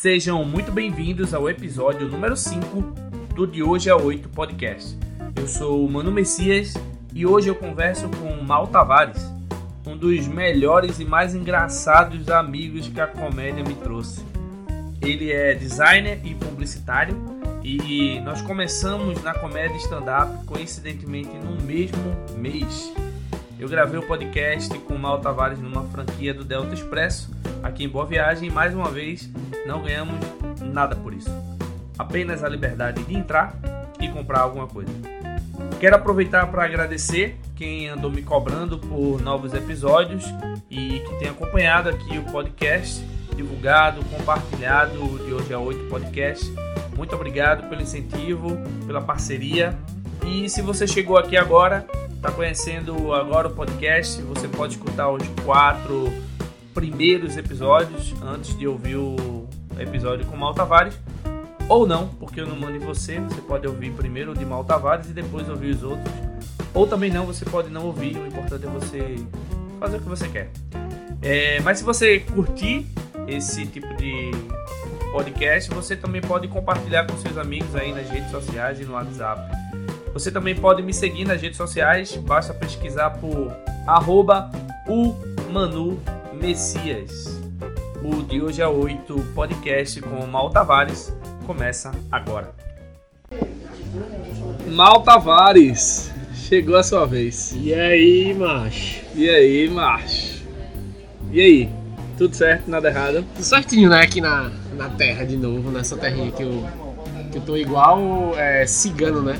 Sejam muito bem-vindos ao episódio número 5 do De Hoje a 8 podcast. Eu sou o Mano Messias e hoje eu converso com Mal Tavares, um dos melhores e mais engraçados amigos que a comédia me trouxe. Ele é designer e publicitário e nós começamos na comédia stand-up coincidentemente no mesmo mês. Eu gravei o podcast com o Mal Tavares numa franquia do Delta Expresso, aqui em Boa Viagem, e mais uma vez não ganhamos nada por isso. Apenas a liberdade de entrar e comprar alguma coisa. Quero aproveitar para agradecer quem andou me cobrando por novos episódios e que tem acompanhado aqui o podcast, divulgado, compartilhado de hoje a 8 podcast. Muito obrigado pelo incentivo, pela parceria. E se você chegou aqui agora, está conhecendo agora o podcast, você pode escutar os quatro primeiros episódios antes de ouvir o episódio com Mal Tavares. Ou não, porque eu não mando em você. Você pode ouvir primeiro o de Mal Tavares e depois ouvir os outros. Ou também não, você pode não ouvir. O importante é você fazer o que você quer. É, mas se você curtir esse tipo de podcast, você também pode compartilhar com seus amigos aí nas redes sociais e no WhatsApp. Você também pode me seguir nas redes sociais, basta pesquisar por arroba o Manu Messias. O de hoje a 8 podcast com Mal Tavares começa agora. Mal Tavares, chegou a sua vez. E aí, macho? E aí, macho? E aí? Tudo certo? Nada errado? Tudo certinho, né? Aqui na, na terra de novo, nessa terrinha que eu, que eu tô igual é, cigano, né?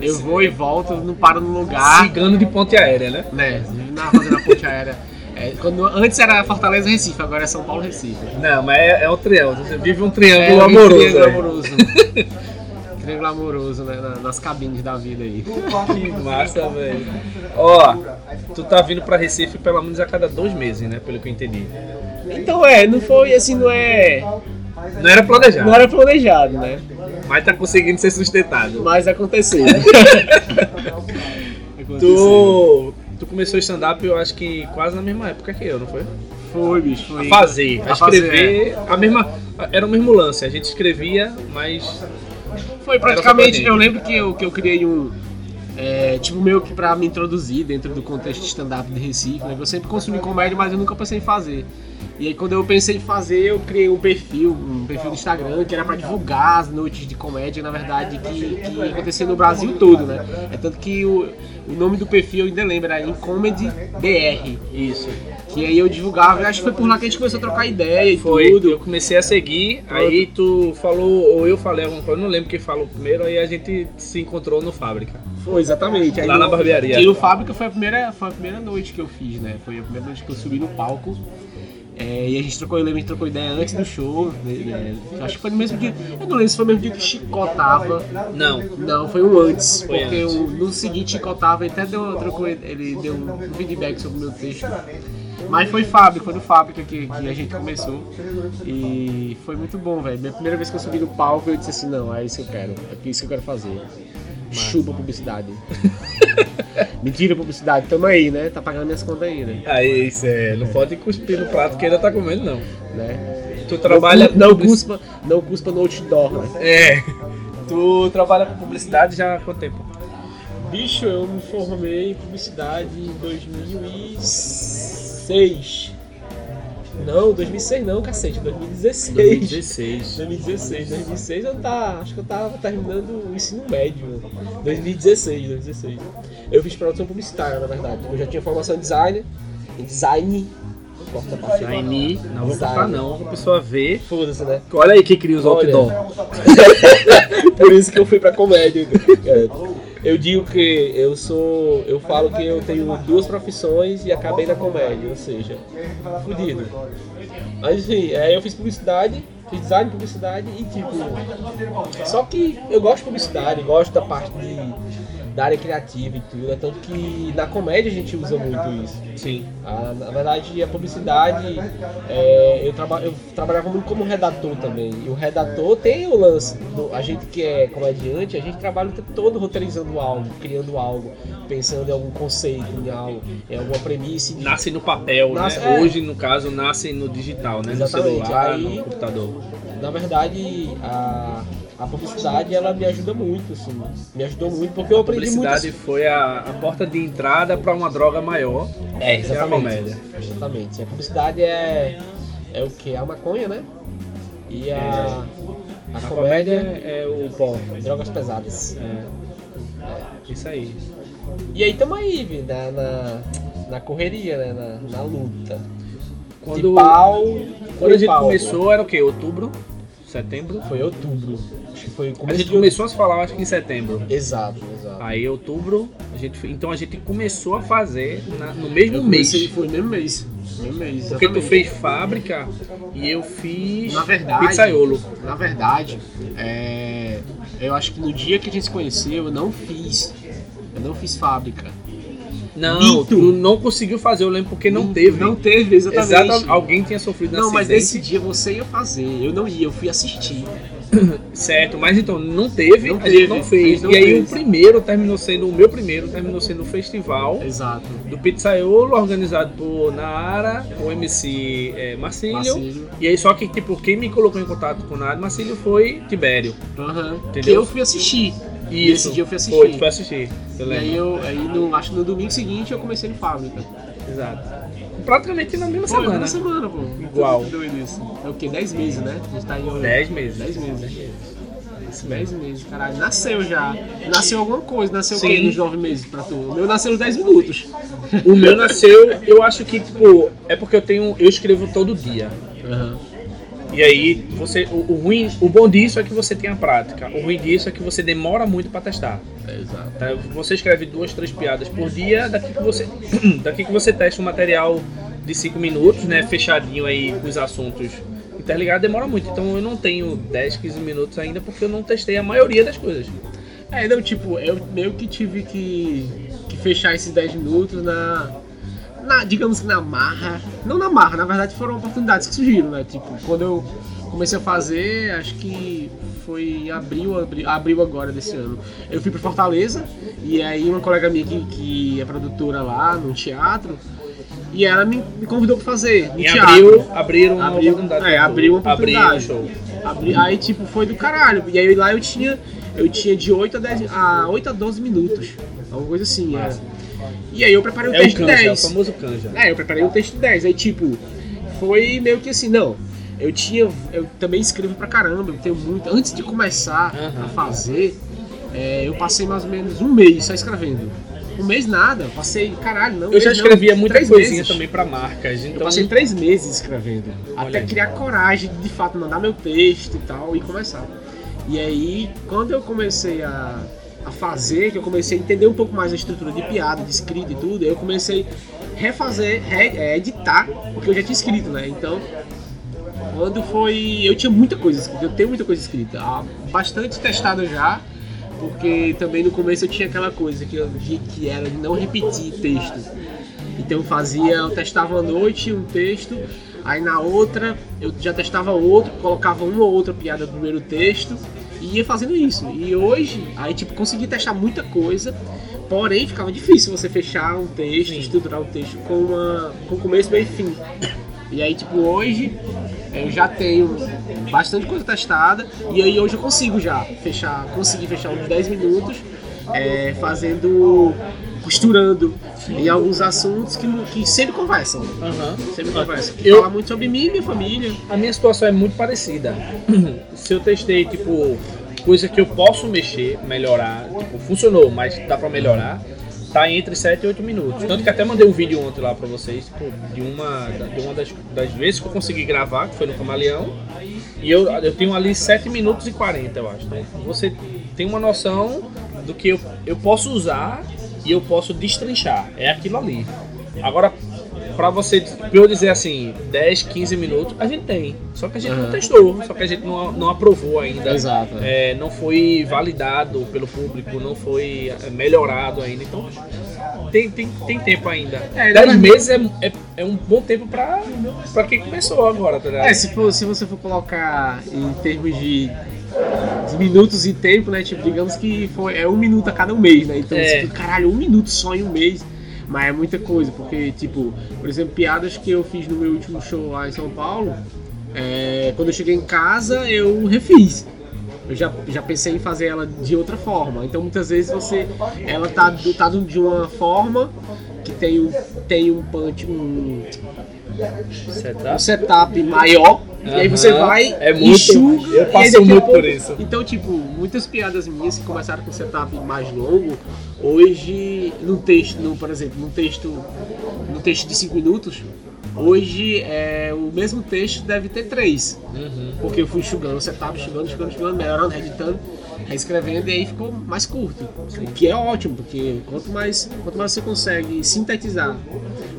Eu vou e volto, não paro no lugar. Cigano de ponte aérea, né? Né? Na fazendo a ponte aérea. É, quando, antes era Fortaleza Recife, agora é São Paulo Recife. Não, mas é, é um triângulo. Você vive um triângulo É, um amoroso. Triângulo aí. amoroso. triângulo amoroso, né? na- nas cabines da vida aí. Que massa, velho. Ó, tu tá vindo pra Recife pelo menos a cada dois meses, né? Pelo que eu entendi. Então é, não foi assim, não é. Não era planejado, Não era planejado, né? mas tá conseguindo ser sustentado. Mas aconteceu. Aconteceu. Tu, começou stand-up, eu acho que quase na mesma época que eu, não foi? Foi, bicho, foi. A fazer, a A fazer, escrever, a mesma. Era o mesmo lance, a gente escrevia, mas. Foi praticamente. Eu lembro que eu, que eu criei um. é, tipo, meio que pra me introduzir dentro do contexto de stand-up de Recife, né? Eu sempre consumi comédia, mas eu nunca pensei em fazer. E aí, quando eu pensei em fazer, eu criei um perfil, um perfil do Instagram, que era pra divulgar as noites de comédia, na verdade, que, que acontecia no Brasil todo, né? É tanto que o, o nome do perfil eu ainda lembro, era Incomedy BR. Isso. Que aí eu divulgava, acho que foi por lá que a gente começou a trocar ideia e Foi, tudo. eu comecei a seguir, aí tu falou, ou eu falei alguma coisa, não lembro quem falou primeiro, aí a gente se encontrou no Fábrica. Foi, exatamente. Aí Lá no- na barbearia. E o Fábrica foi a, primeira, foi a primeira noite que eu fiz, né? Foi a primeira noite que eu subi no palco. É, e a gente trocou, eu lembro, a gente trocou ideia antes do show. né, né, acho que foi no mesmo dia. Eu não lembro se foi no mesmo dia que Chicó tava. Não, Não, foi um antes. Foi porque antes. o- no seguinte Chicó tava, ele até deu, trocou, ele deu um feedback sobre o meu texto. Mas foi Fábrica, foi no Fábrica que, que a gente começou. E foi muito bom, velho. Minha primeira vez que eu subi no palco, eu disse assim, não, é isso que eu quero. É isso que eu quero fazer. Chupa publicidade. Mentira publicidade, tamo aí, né? Tá pagando minhas contas aí, né? aí isso é, não pode cuspir no prato que ainda tá comendo, não. né? Tu trabalha com Não, não cuspa, não cuspa no outdoor, né? É. Tu trabalha com publicidade já há quanto tempo? Bicho, eu me formei em publicidade em 2006. Não, 2006 não, cacete, 2016. 2016. 2016, 2006 eu tá, acho que eu tava terminando o ensino médio. 2016, 2016. Eu fiz produção publicitária, na verdade. Eu já tinha formação em design, em design. Corta pra frente. Shiny, não vou Design. contar não, a pessoa vê. Foda-se, né? Olha aí quem cria os outdoor. Por isso que eu fui pra comédia. Eu digo que eu sou. Eu falo que eu tenho duas profissões e acabei na comédia, ou seja, fudido. Mas enfim, aí eu fiz publicidade, fiz design de publicidade e tipo. Só que eu gosto de publicidade, gosto da parte de, da área criativa e tudo, é tanto que na comédia a gente usa muito isso. Sim. Ah, na verdade, a publicidade, é, eu, traba, eu trabalhava muito como redator também. E o redator tem o lance. do- a gente que é comediante, a gente trabalha o tempo todo roteirizando algo, criando algo, pensando em algum conceito, em algo, em alguma premissa. Nasce no papel, Nasce- né? é. Hoje, no caso, nasce no digital, né? Exatamente, No celular, aí- no computador. na verdade, a, a publicidade ela me ajuda muito, assim. Me ajudou muito porque eu A aprendi muito. publicidade foi a, a porta de entrada para uma droga maior. É, que é a comédia. Exatamente. A publicidade é, é o que? A maconha, né? E a, a, A comédia comédia é o pó. é drogas pesadas. É, isso aí. E aí tamo aí, Vi, na, na, na correria, né? Na, na luta. Quando, de pau. quando a gente pau. começou era o quê? Outubro? Setembro? Foi outubro. Acho que foi A gente começou a se falar acho que em setembro. Exato, exato. Aí outubro, a gente, então a gente começou a fazer na- no mesmo Eu mês. comecei, foi no mesmo mês. Mesmo mês, Porque tu fez fábrica e eu fiz Na verdade, pizzaiolo. Na verdade, é, eu acho que no dia que a gente se conheceu, eu não fiz. Eu não fiz fábrica. Não, não conseguiu fazer, eu lembro porque não teve. Não teve, exatamente. Exata- alguém tinha sofrido Não, mas nesse dia você ia fazer. Eu não ia, eu fui assistir. Certo, mas então não teve, Não a teve, gente não fez. não e aí fez. o primeiro terminou sendo, o meu primeiro terminou sendo o festival Exato. do Pizzaiolo, organizado por Nara, o MC é, Marcílio. Marcílio. E aí só que, tipo, quem me colocou em contato com o Nara Marcílio foi Tibério. Aham. Que Entendeu? eu fui assistir. E Nesse dia eu fui assistir. Foi, foi assistir. Eu E lembro. aí eu, aí no, acho que no domingo seguinte eu comecei no fábrica. Exato. Praticamente na mesma Foi, semana. uma semana, pô. Igual. Doido isso. É o quê? 10 meses, né? A gente tá em 10 meses. 10 meses. 10 meses, caralho. Nasceu já. Nasceu alguma coisa. Nasceu o Sim. quê nos 9 meses pra tu? O meu nasceu nos 10 minutos. O meu nasceu, eu acho que, tipo, é porque eu tenho. Eu escrevo todo dia. Aham. E aí, você. O, o ruim, o bom disso é que você tem a prática. O ruim disso é que você demora muito pra testar. Exato. tá? Você escreve duas, três piadas por dia, daqui que você. daqui que você testa um material de 5 minutos, né? Fechadinho aí com os assuntos interligados, demora muito. Então eu não tenho 10, 15 minutos ainda porque eu não testei a maioria das coisas. É, não, tipo, eu meio que tive que, que fechar esses 10 minutos na, na, digamos que na marra. Não na marra, na verdade foram oportunidades que surgiram, né? Tipo, quando eu comecei a fazer, acho que foi em abril, abril, abril agora desse ano. Eu fui pra Fortaleza e aí uma colega minha que, que é produtora lá no teatro, e ela me, me convidou pra fazer no Em teatro. abril, abriram uma Abriu- oportunidade. é, abriu uma Abriu oportunidade. show. Abri- Aí, tipo, foi do caralho. E aí lá eu tinha, eu tinha de 8 a, 10, a 8 a 12 minutos. Alguma coisa assim, era. E aí eu preparei um É o texto de canja, é o 10. famoso canja. É, eu preparei um texto de 10. Aí, tipo, foi meio que assim, não. Eu tinha. Eu também escrevo pra caramba, eu tenho muito. Antes de começar Aham. a fazer, é, eu passei mais ou menos um mês só escrevendo. Um mês nada, eu passei, caralho, não. um Eu já mês não, escrevia muita três coisinha meses. também pra marcas, Eu então passei três meses escrevendo. Olha até aí. criar coragem de de fato mandar meu texto e tal e começar. E aí, quando eu comecei a, a fazer, que eu comecei a entender um pouco mais a estrutura de piada, de escrita e tudo, eu comecei a refazer, re- é, editar, porque eu já tinha escrito, né? Então, quando foi. Eu tinha muita coisa escrita, eu tenho muita coisa escrita. Bastante testada já, porque também no começo eu tinha aquela coisa que eu vi que era de não repetir texto. Então eu fazia, eu testava à noite um texto, aí na outra eu já testava outro, colocava uma ou outra piada no primeiro texto e ia fazendo isso. E hoje, aí tipo, consegui testar muita coisa, porém ficava difícil você fechar um texto, estruturar o texto com, uma, com começo, meio e fim. E aí, tipo, hoje eu já tenho bastante coisa testada e aí hoje eu consigo já fechar, conseguir fechar uns 10 minutos é, fazendo, costurando em alguns assuntos que, que sempre conversam. Aham. Sempre conversam. Eu- Fala muito sobre mim e minha família. A minha situação é muito parecida. Se eu testei, tipo, coisa que eu posso mexer, melhorar, tipo, funcionou, mas dá pra melhorar, tá entre 7 e 8 minutos. Tanto que até mandei um vídeo ontem lá pra vocês, de uma, de uma das, das vezes que eu consegui gravar, que foi no Camaleão. E eu, eu tenho ali 7 minutos e 40, eu acho. Né? Você tem uma noção do que eu, eu posso usar e eu posso destrinchar. É aquilo ali. Agora, pra você, pra eu dizer assim, 10, 15 minutos, a gente tem. Só que a gente não Aham. testou, só que a gente não, não aprovou ainda. Exato. É, não foi validado pelo público, não foi é, melhorado ainda. Então, tem, tem, tem tempo ainda. É, 10 mas- meses é, é, é um bom tempo pra, pra quem começou agora, tá ligado? É, se, for, se você for colocar em termos de, de minutos e tempo, né? Tipo, digamos que foi, é um minuto a cada um mês, né? Então, É. tipo, caralho, um minuto só em um mês. Mas é muita coisa, porque, tipo, por exemplo, piadas que eu fiz no meu último show lá em São Paulo, é, quando eu cheguei em casa, eu refiz. Eu já, já pensei em fazer ela de outra forma. Então muitas vezes você. Ela tá, tá de uma forma que tem um, tem um punch, um, um Setup? setup maior. E aí você vai, É muito- enxuga. eu e passo muito por isso. Então, tipo, muitas piadas minhas que começaram com setup mais longo, hoje, num texto, no, por exemplo, num texto, num texto de 5 minutos, hoje é, o mesmo texto deve ter 3. Uhum. Porque eu fui enxugando o setup, enxugando, enxugando, enxugando, melhorando, editando, reescrevendo e aí ficou mais curto. O que é ótimo, porque quanto mais, quanto mais você consegue sintetizar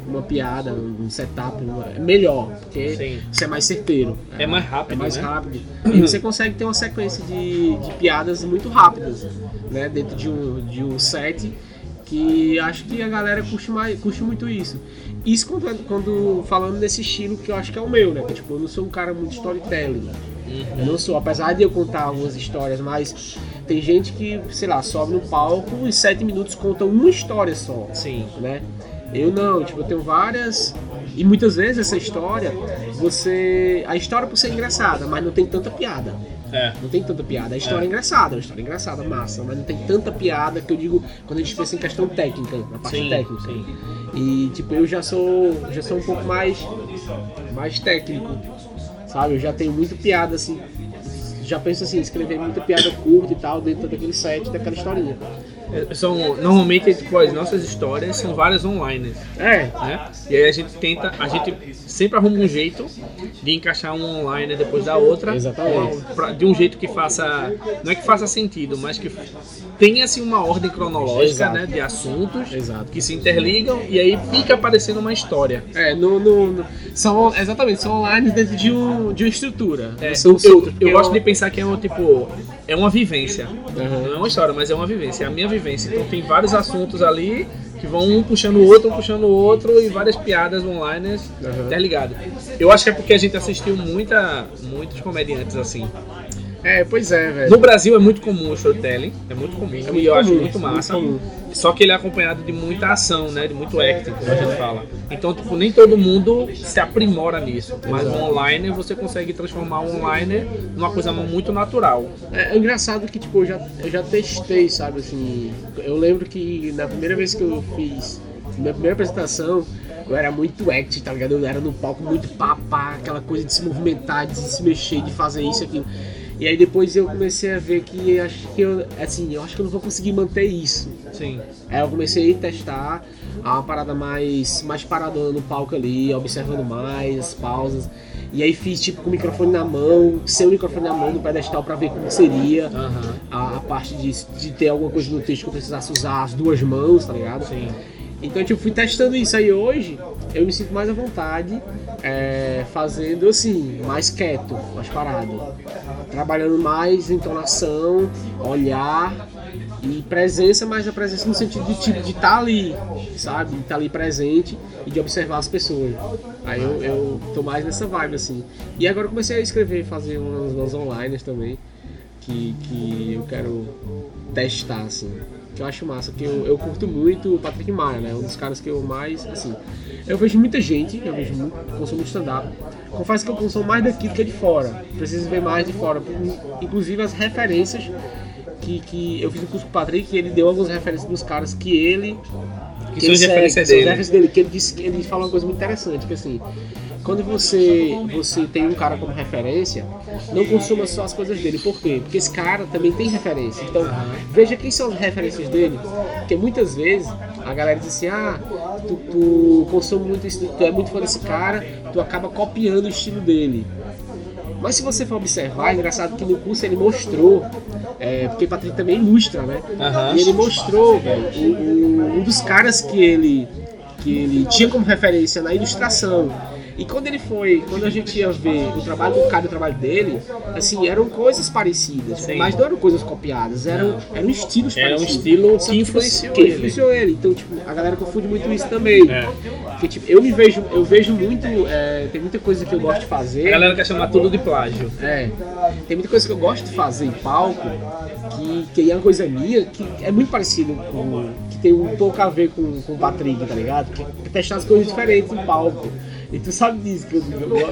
uma piada, um setup, é melhor, porque Sim. você é mais certeiro. É mais rápido, É mais né? rápido. E você consegue ter uma sequência de, de piadas muito rápidas, né? Dentro de um, de um set que acho que a galera curte, mais, curte muito isso. Isso quando, quando falando desse estilo que eu acho que é o meu, né? Tipo, eu não sou um cara muito storytelling. Eu não sou, apesar de eu contar algumas histórias, mas tem gente que, sei lá, sobe no palco e em sete minutos conta uma história só Sim. né? Eu não, tipo, eu tenho várias. E muitas vezes essa história, você. A história por ser engraçada, mas não tem tanta piada. É. Não tem tanta piada. A história é, engraçada, a história é engraçada, massa, mas não tem tanta piada que eu digo quando a gente pensa em questão técnica, na parte Sim, técnica. sim. E tipo, eu já sou. já sou um pouco mais. mais técnico. Sabe? Eu já tenho muita piada assim. Já penso assim, escrever muita piada curta e tal, dentro daquele set, daquela historinha. É, São, normalmente, tipo, as nossas histórias são várias online, É, né? E aí a gente tenta, a gente sempre arruma um jeito de encaixar um online depois da outra. Exatamente. pra- de um jeito que faça, não é que faça sentido, mas que tenha assim uma ordem cronológica, Exato. né, de assuntos Exato. que se interligam e aí fica aparecendo uma história. É, no, no, no- são, exatamente, são online dentro de, um, de uma estrutura. É, são eu, eu, eu gosto de pensar que é um tipo, é uma vivência. Aham. Não é uma história, mas é uma vivência, é a minha vivência. Então tem vários assuntos ali que vão um puxando o outro, um puxando o outro e várias piadas online Aham. interligadas. Eu acho que é porque a gente assistiu muita, muitos comediantes assim. É, pois é, velho. No Brasil é muito comum o storytelling, é muito comum, muito e eu acho muito massa. muito Só que ele é acompanhado de muita ação, né? De muito acting, como a gente fala. Então, tipo, nem todo mundo se aprimora nisso. Mas o online você consegue transformar o online numa coisa muito natural. É, é engraçado que, tipo, eu já, eu já testei, sabe, assim... Eu lembro que na primeira vez que eu fiz... Minha primeira apresentação, eu era muito act, tá ligado? Eu era no palco muito papá, aquela coisa de se movimentar, de se mexer, de fazer isso e aquilo. E aí depois eu comecei a ver que acho que eu, assim, eu acho que eu não vou conseguir manter isso. Sim. Aí eu comecei a testar uma parada mais, mais paradona no palco ali, observando mais as pausas. E aí fiz tipo com o microfone na mão, sem o microfone na mão no pedestal pra ver como seria Aham. a, a parte de, de ter alguma coisa no texto que eu precisasse usar as duas mãos, tá ligado? Sim. Então tipo, fui testando isso aí hoje, eu me sinto mais à vontade é, fazendo assim, mais quieto, mais parado. Trabalhando mais entonação, olhar e presença, mas a presença no sentido de tipo de estar ali, sabe? De estar ali presente e de observar as pessoas. Aí eu, eu tô mais nessa vibe assim. E agora comecei a escrever, fazer umas, umas online também, que, que eu quero testar, assim. Que eu acho massa, que eu, eu curto muito o Patrick Maia, né? Um dos caras que eu mais, assim. Eu vejo muita gente, eu vejo muito, consumo muito stand-up. Confesso que eu consumo mais daqui do que de fora. Preciso ver mais de fora. Inclusive as referências que, que eu fiz um curso com o Patrick e ele deu algumas referências dos caras que ele. Que são segue, referências são as dele. dele. Que ele, disse, ele fala uma coisa muito interessante, que assim. Quando você, você tem um cara como referência, não consuma só as coisas dele. Por quê? Porque esse cara também tem referência. Então, veja quem são as referências dele. Porque muitas vezes a galera diz assim: ah, tu, tu consome muito isso, tu é muito fã desse cara, tu acaba copiando o estilo dele. Mas se você for observar, é engraçado que no curso ele mostrou, é, porque Patrick também ilustra, né? Aham. E ele mostrou, velho, o- um dos caras que ele, que ele tinha como referência na ilustração. E quando ele foi, quando a gente ia ver o trabalho do cara e o trabalho dele, assim, eram coisas parecidas, Sim. mas não eram coisas copiadas, eram, eram estilos Era um parecidos. estilo Só que tipo, influenciou que ele. influenciou ele. Então, tipo, a galera confunde muito isso também. É. Porque, tipo, eu me vejo, eu vejo muito, é, tem muita coisa que eu gosto de fazer. A galera quer chamar tudo de plágio. É. Tem muita coisa que eu gosto de fazer em palco, que, que é uma coisa minha, que é muito parecido com. que tem um pouco a ver com, com o Patrick, tá ligado? Que, que testar as coisas diferentes em palco. E tu sabe disso, que eu,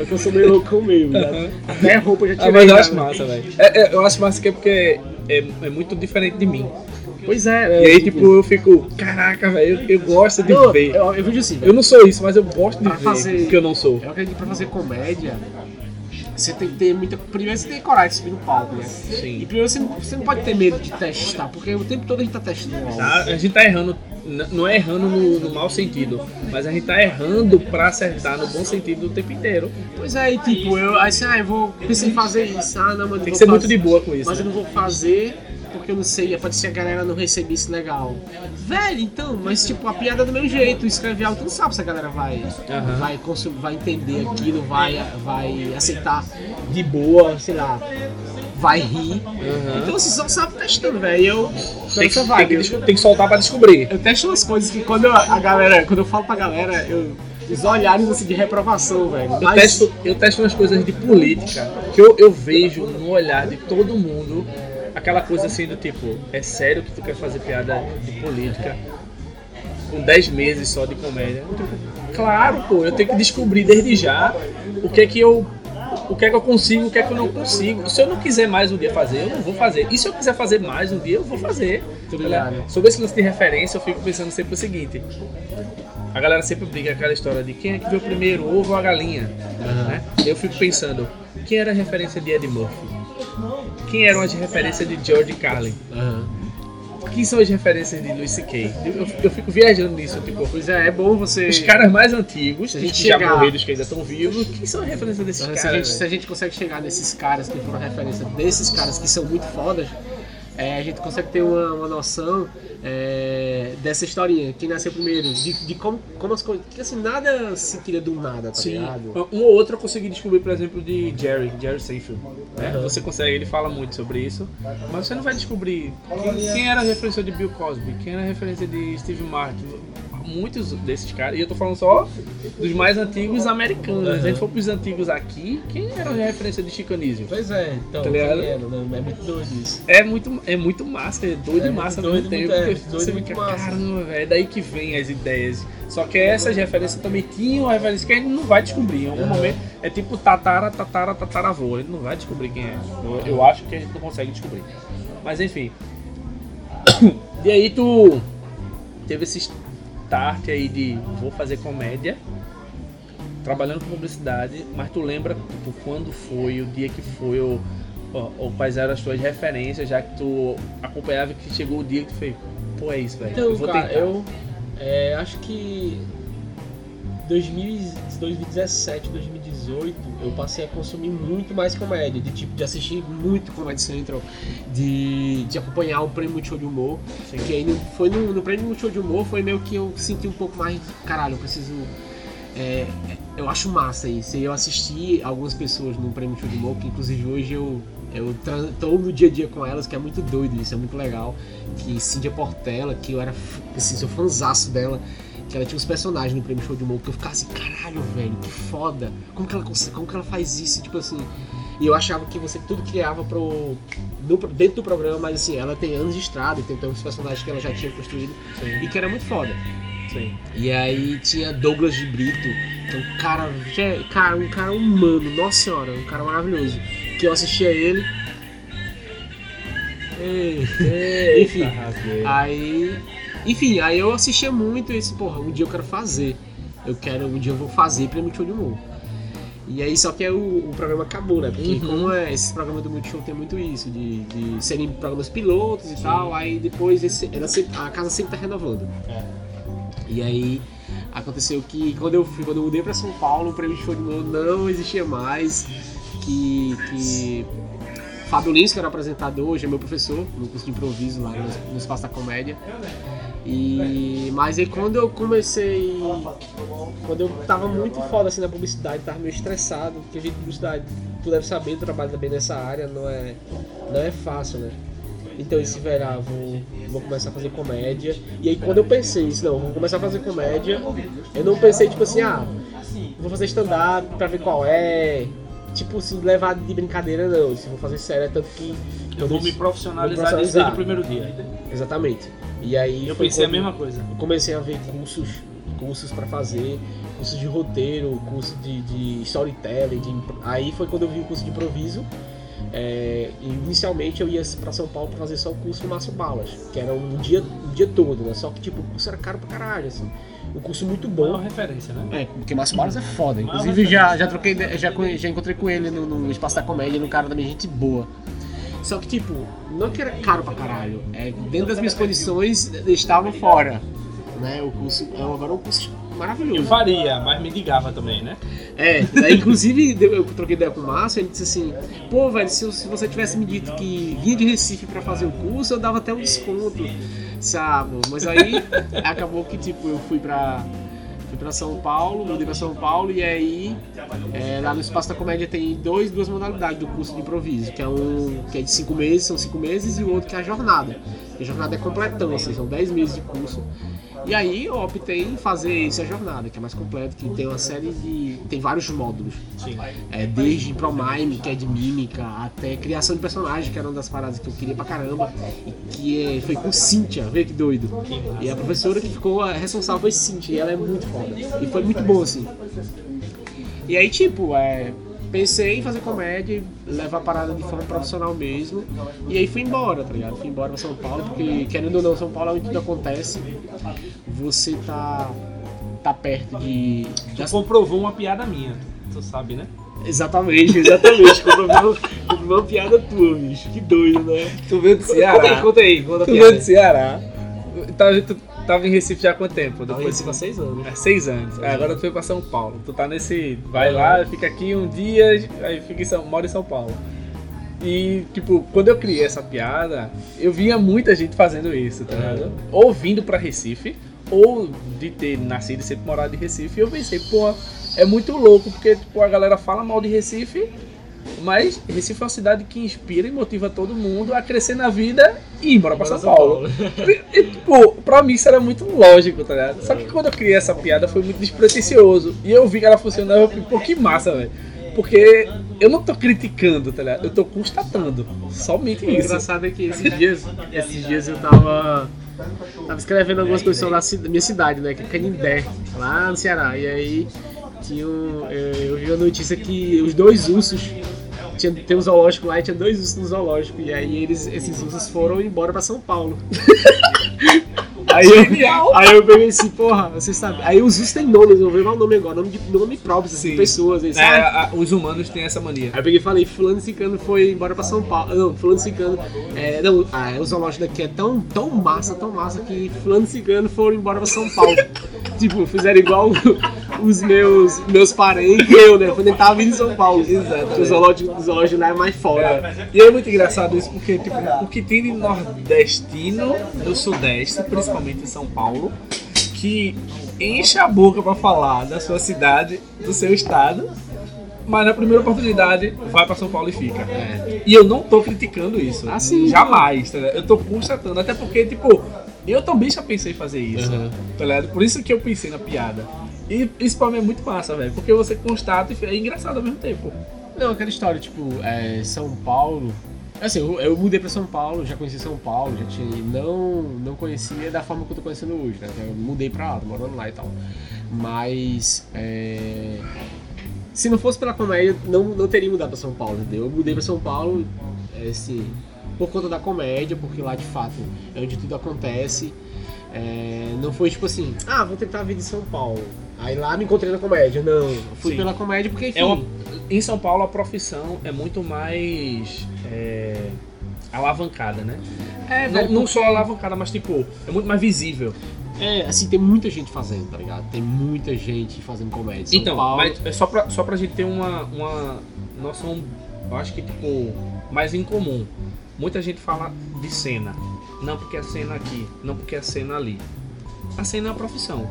que eu sou meio loucão mesmo, né? Até roupa eu já Ah, tirei. mas eu já, acho né? massa, velho. É, é, eu acho massa que é porque é, é muito diferente de mim. Pois é. E aí, tipo, eu fico, caraca, velho, eu, eu gosto de não, ver. eu, eu vejo assim, Eu não sou isso, mas eu gosto de Pra ver fazer- que eu não sou. Eu acredito que pra fazer comédia, você tem que ter muita. Primeiro você tem que coragem de subir no palco, né? Sim. E primeiro você não, você não pode ter medo de testar, porque o tempo todo a gente tá testando. Tá? A gente tá errando, não é errando no, no mau sentido, mas a gente tá errando pra acertar no bom sentido o tempo inteiro. Pois é, e tipo, eu aí assim, ah, eu vou pensei em fazer isso, ah não, mas não Tem que vou ser muito fazer. de boa com isso. Mas eu né? não vou fazer porque eu não sei, pode ser que a galera não recebesse legal. Velho, então, mas tipo, a piada é do mesmo jeito, escrever algo, tu não sabe se a galera vai, Aham. vai, consumir, vai entender aquilo, vai, vai aceitar de boa, sei lá, vai rir. Aham. Então você só sabe testando, velho. Eu Tem que, vibe. tem, Eu, que, tem que soltar pra descobrir. eu testo umas coisas que quando eu- a galera, quando eu falo pra galera, eu, os olhares assim de reprovação, velho. Eu Mas testo, eu testo umas coisas de política que eu, eu vejo no olhar de todo mundo aquela coisa assim do tipo, é sério que tu quer fazer piada de política com 10 meses só de comédia? Eu, claro, pô, eu tenho que descobrir desde já o que é que eu. O que é que eu consigo, o que é que eu não consigo. Se eu não quiser mais um dia fazer, eu não vou fazer. E se eu quiser fazer mais um dia, eu vou fazer. Tá ligado? Sobre esse lance de referência, eu fico pensando sempre o seguinte: a galera sempre briga aquela história de quem é que veio primeiro, o ovo ou a galinha. né? Eu fico pensando, quem era a referência de Ed Murphy? Quem eram as referências de George Carlin? Aham. Quem são as referências de Louis C.K.? Eu, eu fico viajando nisso, tipo, Pois é, é bom você. os caras mais antigos, a que gente já chegar- morreram, os que ainda estão vivos, quem são as referências desses se, a caras? gente, se a gente consegue chegar nesses caras que foram referência desses caras que são muito fodas, é, a gente consegue ter uma, uma noção é, dessa historinha, quem nasceu primeiro, de, de como, como as coisas. Que assim, nada se tira do nada, tá Sim, ligado? um ou outro eu consegui descobrir, por exemplo, de Jerry, Jerry Seinfeld. Né? Uhum. Você consegue, ele fala muito sobre isso, mas você não vai descobrir quem, quem era a referência de Bill Cosby, quem era a referência de Steve Martin. Muitos desses caras, e eu tô falando só dos mais antigos americanos. Se a gente for pros antigos aqui, quem era a referência de Chico Anísio? Pois é, então, Tá ligado? era, né? é muito doido isso. É muito, é muito massa, é doido É e massa ao muito mesmo doido, tempo. muito- é, você doido e fica, massa. caramba, velho, é daí que vem as ideias. Só que essas referências também tinham referências que a gente não vai descobrir. Em algum Aham. momento é tipo tatara, tatara, tataravô. A gente não vai descobrir quem é. Eu, eu acho que a gente não consegue descobrir. Mas enfim. E aí tu teve esse start aí de vou fazer comédia, trabalhando com publicidade, mas tu lembra tipo, quando foi, o dia que foi, ou, ou, ou quais eram as tuas referências, já que tu acompanhava que chegou o dia que tu fez, pô, é isso, velho. Então, eu vou cara, tentar. eu é, acho que 2000, 2017, 2018, eu passei a consumir muito mais comédia, de tipo de assistir muito Comedy Central, de, de acompanhar o prêmio Multishow de humor, Sim. que aí no, foi no, no prêmio Multishow de humor foi meio que eu senti um pouco mais, caralho, eu preciso é, eu acho massa isso. E eu assisti algumas pessoas no prêmio Multishow de humor, que inclusive hoje eu eu tô no dia a dia com elas, que é muito doido isso, é muito legal. Que Cíndia Portela, que eu era, assim, sou fãzaço dela, que ela tinha uns personagens no Prêmio Show de Humor, que eu ficava assim, caralho, velho, que foda. Como que ela, consegue, como que ela faz isso? Tipo assim. E eu achava que você tudo criava pro, no- dentro do programa, mas assim, ela tem anos de estrada, e tem, uns personagens que ela já tinha construído, Sim, e que era muito foda. sim. E aí tinha Douglas de Brito, que é um cara, cara, um cara humano, nossa senhora, um cara maravilhoso. Que eu assistia ele. Ei. Enfim, aí. Enfim, aí eu assistia muito esse, porra, um dia eu quero fazer. Eu quero, um dia eu vou fazer pra Multishow de humor. E aí, só que aí o, o programa acabou, né? Porque Uhum. como é, esse programa do Multishow tem muito isso, de, de serem programas pilotos e tal, aí depois esse, ela sempre- a casa sempre tá renovando. É. E aí aconteceu que quando eu fui, quando eu mudei pra São Paulo, o prêmio de show de humor não existia mais. Que. que Fábio Lins, que era apresentador, hoje é meu professor no curso de improviso lá no, no Espaço da Comédia. E mas aí quando eu comecei, quando eu tava muito foda assim na publicidade, tava meio estressado, porque a gente publicidade, tu deve saber, tu trabalha também nessa área, não é, não é fácil, né? Então eu disse, velho, ah, vou, vou começar a fazer comédia. E aí quando eu pensei isso, não, vou começar a fazer comédia, eu não pensei tipo assim, ah, vou fazer stand-up pra ver qual é. Tipo assim, levar de brincadeira não, eu disse, vou fazer sério, é tanto que. Eu vou me eu- profissionalizar vou desde o profissionalizar. primeiro dia. Exatamente. E aí Eu pensei a mesma coisa. eu comecei a ver cursos cursos para fazer, cursos de roteiro, curso de, de storytelling. de aí foi quando eu vi o curso de improviso. É, inicialmente eu ia para São Paulo para fazer só o curso do Márcio Balas, que era um dia, um dia todo, né? Só que tipo, o curso era caro pra caralho, assim. Um curso muito bom. referência, né? É, porque Márcio Balas é foda. Inclusive já, já troquei, já, já encontrei com ele no, no Espaço da Comédia, no cara da minha gente boa. Só que tipo, não que era caro pra caralho, é, dentro das minhas condições estava fora. Né? O curso é agora um curso Eu maravilhoso. faria, mas me ligava também, né? É, daí, inclusive eu troquei ideia com o Márcio, ele disse assim, pô, velho, se, eu- se você tivesse me dito que vinha de Recife pra fazer o curso, eu dava até um desconto, sabe? Mas aí acabou que tipo, eu fui pra, fui pra São Paulo, mudei pra São Paulo e aí é, lá no Espaço da Comédia tem dois, duas modalidades do curso de improviso, que é um que é de cinco meses, são cinco meses, e o outro que é a jornada. A jornada é completão, assim, são dez meses de curso. E aí eu optei em fazer essa jornada, que é mais completo, que tem uma série de. tem vários módulos. Sim. É, desde Promime, que é de mímica, até criação de personagem, que era uma das paradas que eu queria pra caramba. E que é, foi com Cíntia, vê que doido. E a professora que ficou a responsável foi Cíntia, e ela é muito foda. E foi muito bom, assim. E aí, tipo, é, pensei em fazer comédia, e levar a parada de forma profissional mesmo. E aí fui embora, tá ligado? Fui embora pra São Paulo, porque querendo ou não, São Paulo é onde tudo acontece. Você tá, tá perto de. Já comprovou uma piada minha, tu sabe, né? Exatamente, exatamente. Comprovou comprovou uma piada tua, bicho. Que doido, né? Tu veio do Conta aí, Ceará. conta aí, conta a Tu veio do Ceará. Tava, tu tava em Recife já há quanto tempo? Depois de ficar seis anos. É, seis anos. É, agora tu foi pra São Paulo. Tu tá nesse. Vai lá, fica aqui um dia, aí fica em São, mora em São Paulo. E, tipo, quando eu criei essa piada, eu via muita gente fazendo isso, tá ligado? Ou vindo pra Recife, ou de ter nascido e sempre morado em Recife. E eu pensei, pô, é muito louco, porque, tipo, a galera fala mal de Recife, mas Recife é uma cidade que inspira e motiva todo mundo a crescer na vida e ir embora pra São Paulo. E, tipo, pra mim isso era muito lógico, tá ligado? Só que quando eu criei essa piada foi muito despretensioso. E eu vi que ela funcionava, eu falei, pô, que massa, velho. Porque eu não tô criticando, tá ligado? Eu tô constatando. Somente O isso. engraçado é que esses dias, esses dias eu tava, tava escrevendo algumas coisas sobre a minha cidade, né? Que é Canindé, lá no Ceará. E aí um, eu, vi a notícia que os dois ursos. Tinha, tem um zoológico lá e tinha dois ursos no zoológico. E aí eles, esses ursos foram embora pra São Paulo. Aí eu, aí eu peguei assim, porra, você sabe. Aí os nomes, eu vou levar o nome agora, nome de nome próprio, assim, Sim. pessoas, aí, É, a- os humanos têm essa mania. Aí eu peguei e falei, fulano cicano foi embora pra São Paulo. Não, fulano cicano. É, não, ah, o zoológico daqui é tão, tão massa, tão massa que fulano cicano foram embora pra São Paulo. tipo, fizeram igual os meus, meus parentes eu, né? Quando ele tava vindo em São Paulo. Exatamente. O zoológico, o zoológico lá é mais foda. É. E é muito engraçado isso porque tipo, o que tem de nordestino do sudeste, principalmente em São Paulo, que enche a boca pra falar da sua cidade, do seu estado, mas na primeira oportunidade vai pra São Paulo e fica. E eu não tô criticando isso. Ah, sim. Jamais, tá? Eu tô constatando, até porque, tipo, eu também já pensei em fazer isso. Uhum. Tá ligado? Por isso que eu pensei na piada. E isso pra mim é muito massa, velho. Porque você constata e é engraçado ao mesmo tempo. Não, aquela história, tipo, é, São Paulo. Assim, eu, eu mudei pra São Paulo, já conheci São Paulo, já tinha. Não, não conhecia da forma que eu tô conhecendo hoje, né? Eu mudei pra lá, tô morando lá e tal. Mas. É, se não fosse pela comédia, não, não teria mudado pra São Paulo, entendeu? Eu mudei pra São Paulo, é, assim, por conta da comédia, porque lá de fato é onde tudo acontece. É, não foi tipo assim, ah, vou tentar vir em São Paulo. Aí lá me encontrei na comédia. Não, fui Sim. pela comédia porque, enfim. É uma, em São Paulo a profissão é muito mais é, alavancada, né? É, não, velho, não porque- só alavancada, mas tipo, é muito mais visível. É, assim, tem muita gente fazendo, tá ligado? Tem muita gente fazendo comédia. São então, Paulo, mas é só pra, só pra gente ter uma, uma noção, eu acho que tipo, mais em comum. Muita gente fala de cena. Não porque é cena aqui, não porque é cena ali. A cena é uma profissão.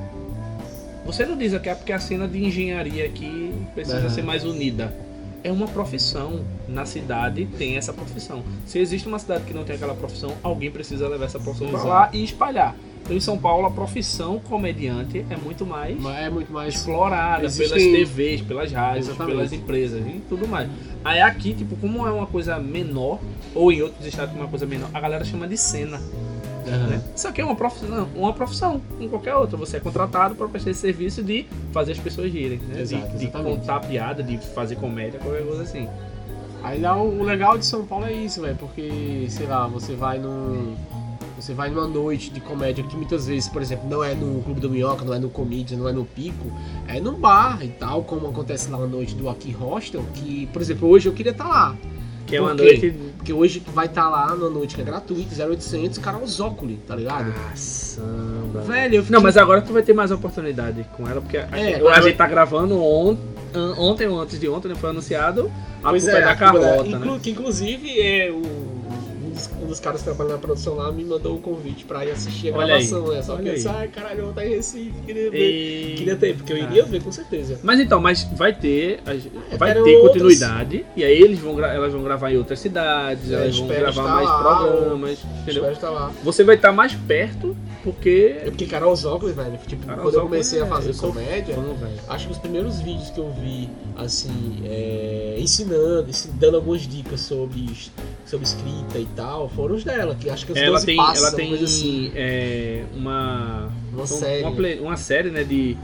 Você não diz que é porque a cena de engenharia aqui precisa ser mais unida. É uma profissão. Na cidade tem essa profissão. Se existe uma cidade que não tem aquela profissão, alguém precisa levar essa profissão Exato. lá e espalhar. Então em São Paulo a profissão comediante é muito mais é muito mais. explorada Existem- pelas TVs, pelas rádios, Exatamente. pelas empresas e tudo mais. Aí aqui, tipo, como é uma coisa menor, ou em outros estados é uma coisa menor, a galera chama de cena. Aham. Né? Isso aqui é uma profissão, uma profissão, como qualquer outra. Você é contratado para prestar esse serviço de fazer as pessoas rirem, né? Exato, de, de contar piada, de fazer comédia, qualquer coisa assim. Aí lá, o legal de São Paulo é isso, velho, porque, sei lá, você vai num. Você vai numa noite de comédia que muitas vezes, por exemplo, não é no Clube do Minhoca, não é no Comedian, não é no Pico, é num bar e tal, como acontece lá na noite do Aqui Hostel, que, por exemplo, hoje eu queria estar lá. Que é uma noite. Porque hoje vai estar lá na noite que é gratuita, 0800, Carol Zócoli, tá ligado? Caçamba. Velho, eu fiquei... Não, mas agora tu vai ter mais oportunidade com ela, porque a, É, a agora- gente tá gravando on- ontem ou antes de ontem, né? Foi anunciado. A Pois culpa é, da a culpa da- Carlota, inclu- né? Que inclusive é o, um, dos, um caras que trabalham na produção lá me mandou o convite pra ir assistir a Olha aí, gravação, né? Só que eu disse, aí. ai caralho, eu vou estar em Recife, queria ver. E- Queria ter, porque eu Ah. iria ver com certeza. Mas então, mas vai ter, a- vai ter outras. continuidade e aí eles vão, elas vão gravar em outras cidades, Eu elas vão gravar mais lá, programas, entendeu? Estar lá. Você vai estar mais perto porque É porque Carol Zócoli, velho, tipo, Carol quando eu comecei a é- fazer eu sou comédia, fã, acho que os primeiros vídeos que eu vi, assim, é, ensinando, ensin- dando algumas dicas sobre, sobre escrita e tal, foram os dela, que acho que os Ela 12 tem, passos, ela tem assim. é, uma Uma são- série. uma, play- uma série, né, de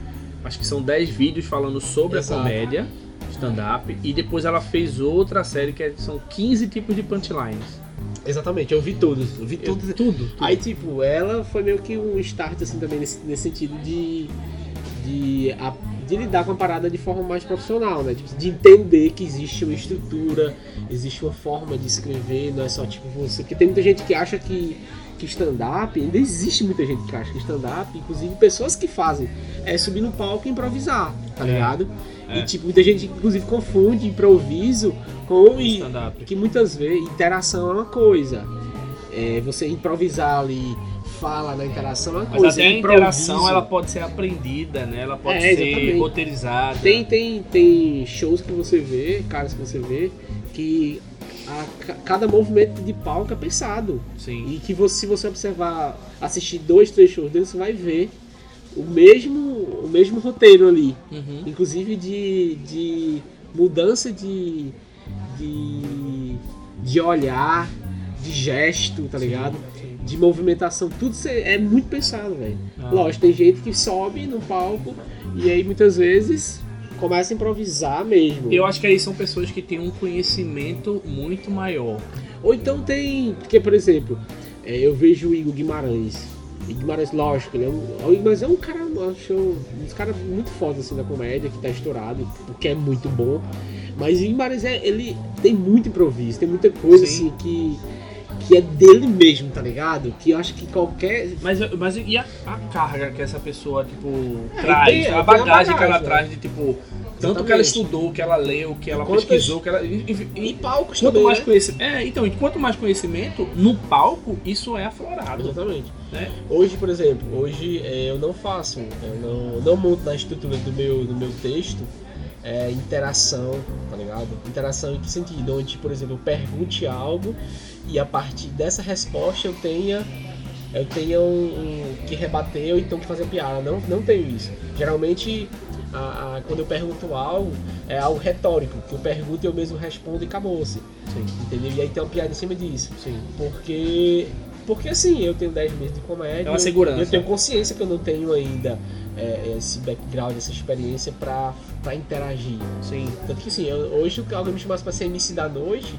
acho que são 10 vídeos falando sobre Exato. a comédia, stand-up, e depois ela fez outra série que é- são 15 tipos de punchlines. Exatamente, eu vi todos, eu vi Eu- todos. tudo. Aí, tipo, ela foi meio que um start, assim, também nesse, nesse sentido de, de, a- de lidar com a parada de forma mais profissional, né? Tipo, de entender que existe uma estrutura, existe uma forma de escrever, não é só, tipo, você... Porque tem muita gente que acha que, que stand-up, ainda existe muita gente que acha que stand-up, inclusive pessoas que fazem, é subir no palco e improvisar, tá É. ligado? É. E, tipo, muita gente, inclusive, confunde improviso com... Stand-up. que muitas vezes interação é uma coisa. É, você improvisar ali, fala na interação é uma Mas coisa. até a improviso- interação ela pode ser aprendida, né? Ela pode É, ser exatamente. roteirizada. Tem, tem, tem shows que você vê, caras que você vê, que a ca- cada movimento de palco é pensado. Sim. E que você, se você observar, assistir dois, três shows deles, você vai ver o mesmo, o mesmo roteiro ali. Uhum. inclusive de, de mudança de, de, de olhar, de gesto, tá ligado? Sim. De movimentação, tudo é é muito pensado, velho. Ah. Lógico, tem gente que sobe no palco e aí muitas vezes começa a improvisar mesmo. Eu acho que aí são pessoas que têm um conhecimento muito maior. Ou então tem. Porque, por exemplo, é, eu vejo o Igor Guimarães. E Guimarães, lógico, ele é um. Mas é um cara, acho, um dos caras muito foda assim da comédia, que tá estourado, porque é muito bom. Mas o Guimarães, é, ele tem muito improviso, tem muita coisa Sim. assim que. Que é dele mesmo, tá ligado? Que eu acho que qualquer. Mas, mas e a, a carga que essa pessoa, tipo, É, traz? tem- a a bagagem que ela bagagem, traz de, tipo, tanto que ela Exatamente. estudou, que ela leu, que ela Quantas- pesquisou, que ela. E e palcos quanto também, mais né? conhecimento. É, então, e quanto mais conhecimento, no palco, isso é aflorado. Exatamente. Né? Hoje, por exemplo, hoje é, eu não faço, eu não, não monto na estrutura do meu, do meu texto é, interação, tá ligado? Interação em que sentido? Onde, por exemplo, eu pergunte algo e a partir dessa resposta eu tenha eu tenha um, um que rebater ou então que fazer piada. Não, não tenho isso. Geralmente, a- a- quando eu pergunto algo, é algo retórico, que eu pergunto e eu mesmo respondo e acabou-se. Entendeu? E aí tem uma piada em cima disso. Sim. Porque. Porque assim, eu tenho 10 meses de comédia. É uma segurança. Eu tenho consciência que eu não tenho ainda é, esse background, essa experiência pra, pra interagir. Sim. Tanto que assim, eu, hoje alguém me chamasse pra ser MC da noite,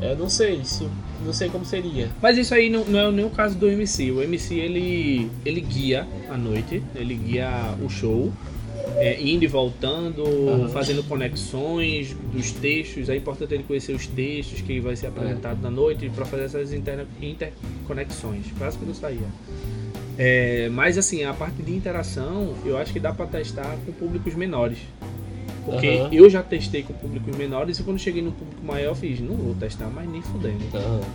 eu não sei, se, não sei como seria. Mas isso aí não, não é nem o caso do MC. O MC ele, ele guia a noite, ele guia o show, é, indo e voltando, Aham. fazendo conexões dos textos. É importante ele conhecer os textos que vai ser apresentado na noite para fazer essas interconexões. Quase que não saía. É, mas assim, a parte de interação, eu acho que dá para testar com públicos menores. Porque Aham. eu já testei com públicos menores e quando cheguei no público maior eu fiz, não vou testar mais nem fudendo.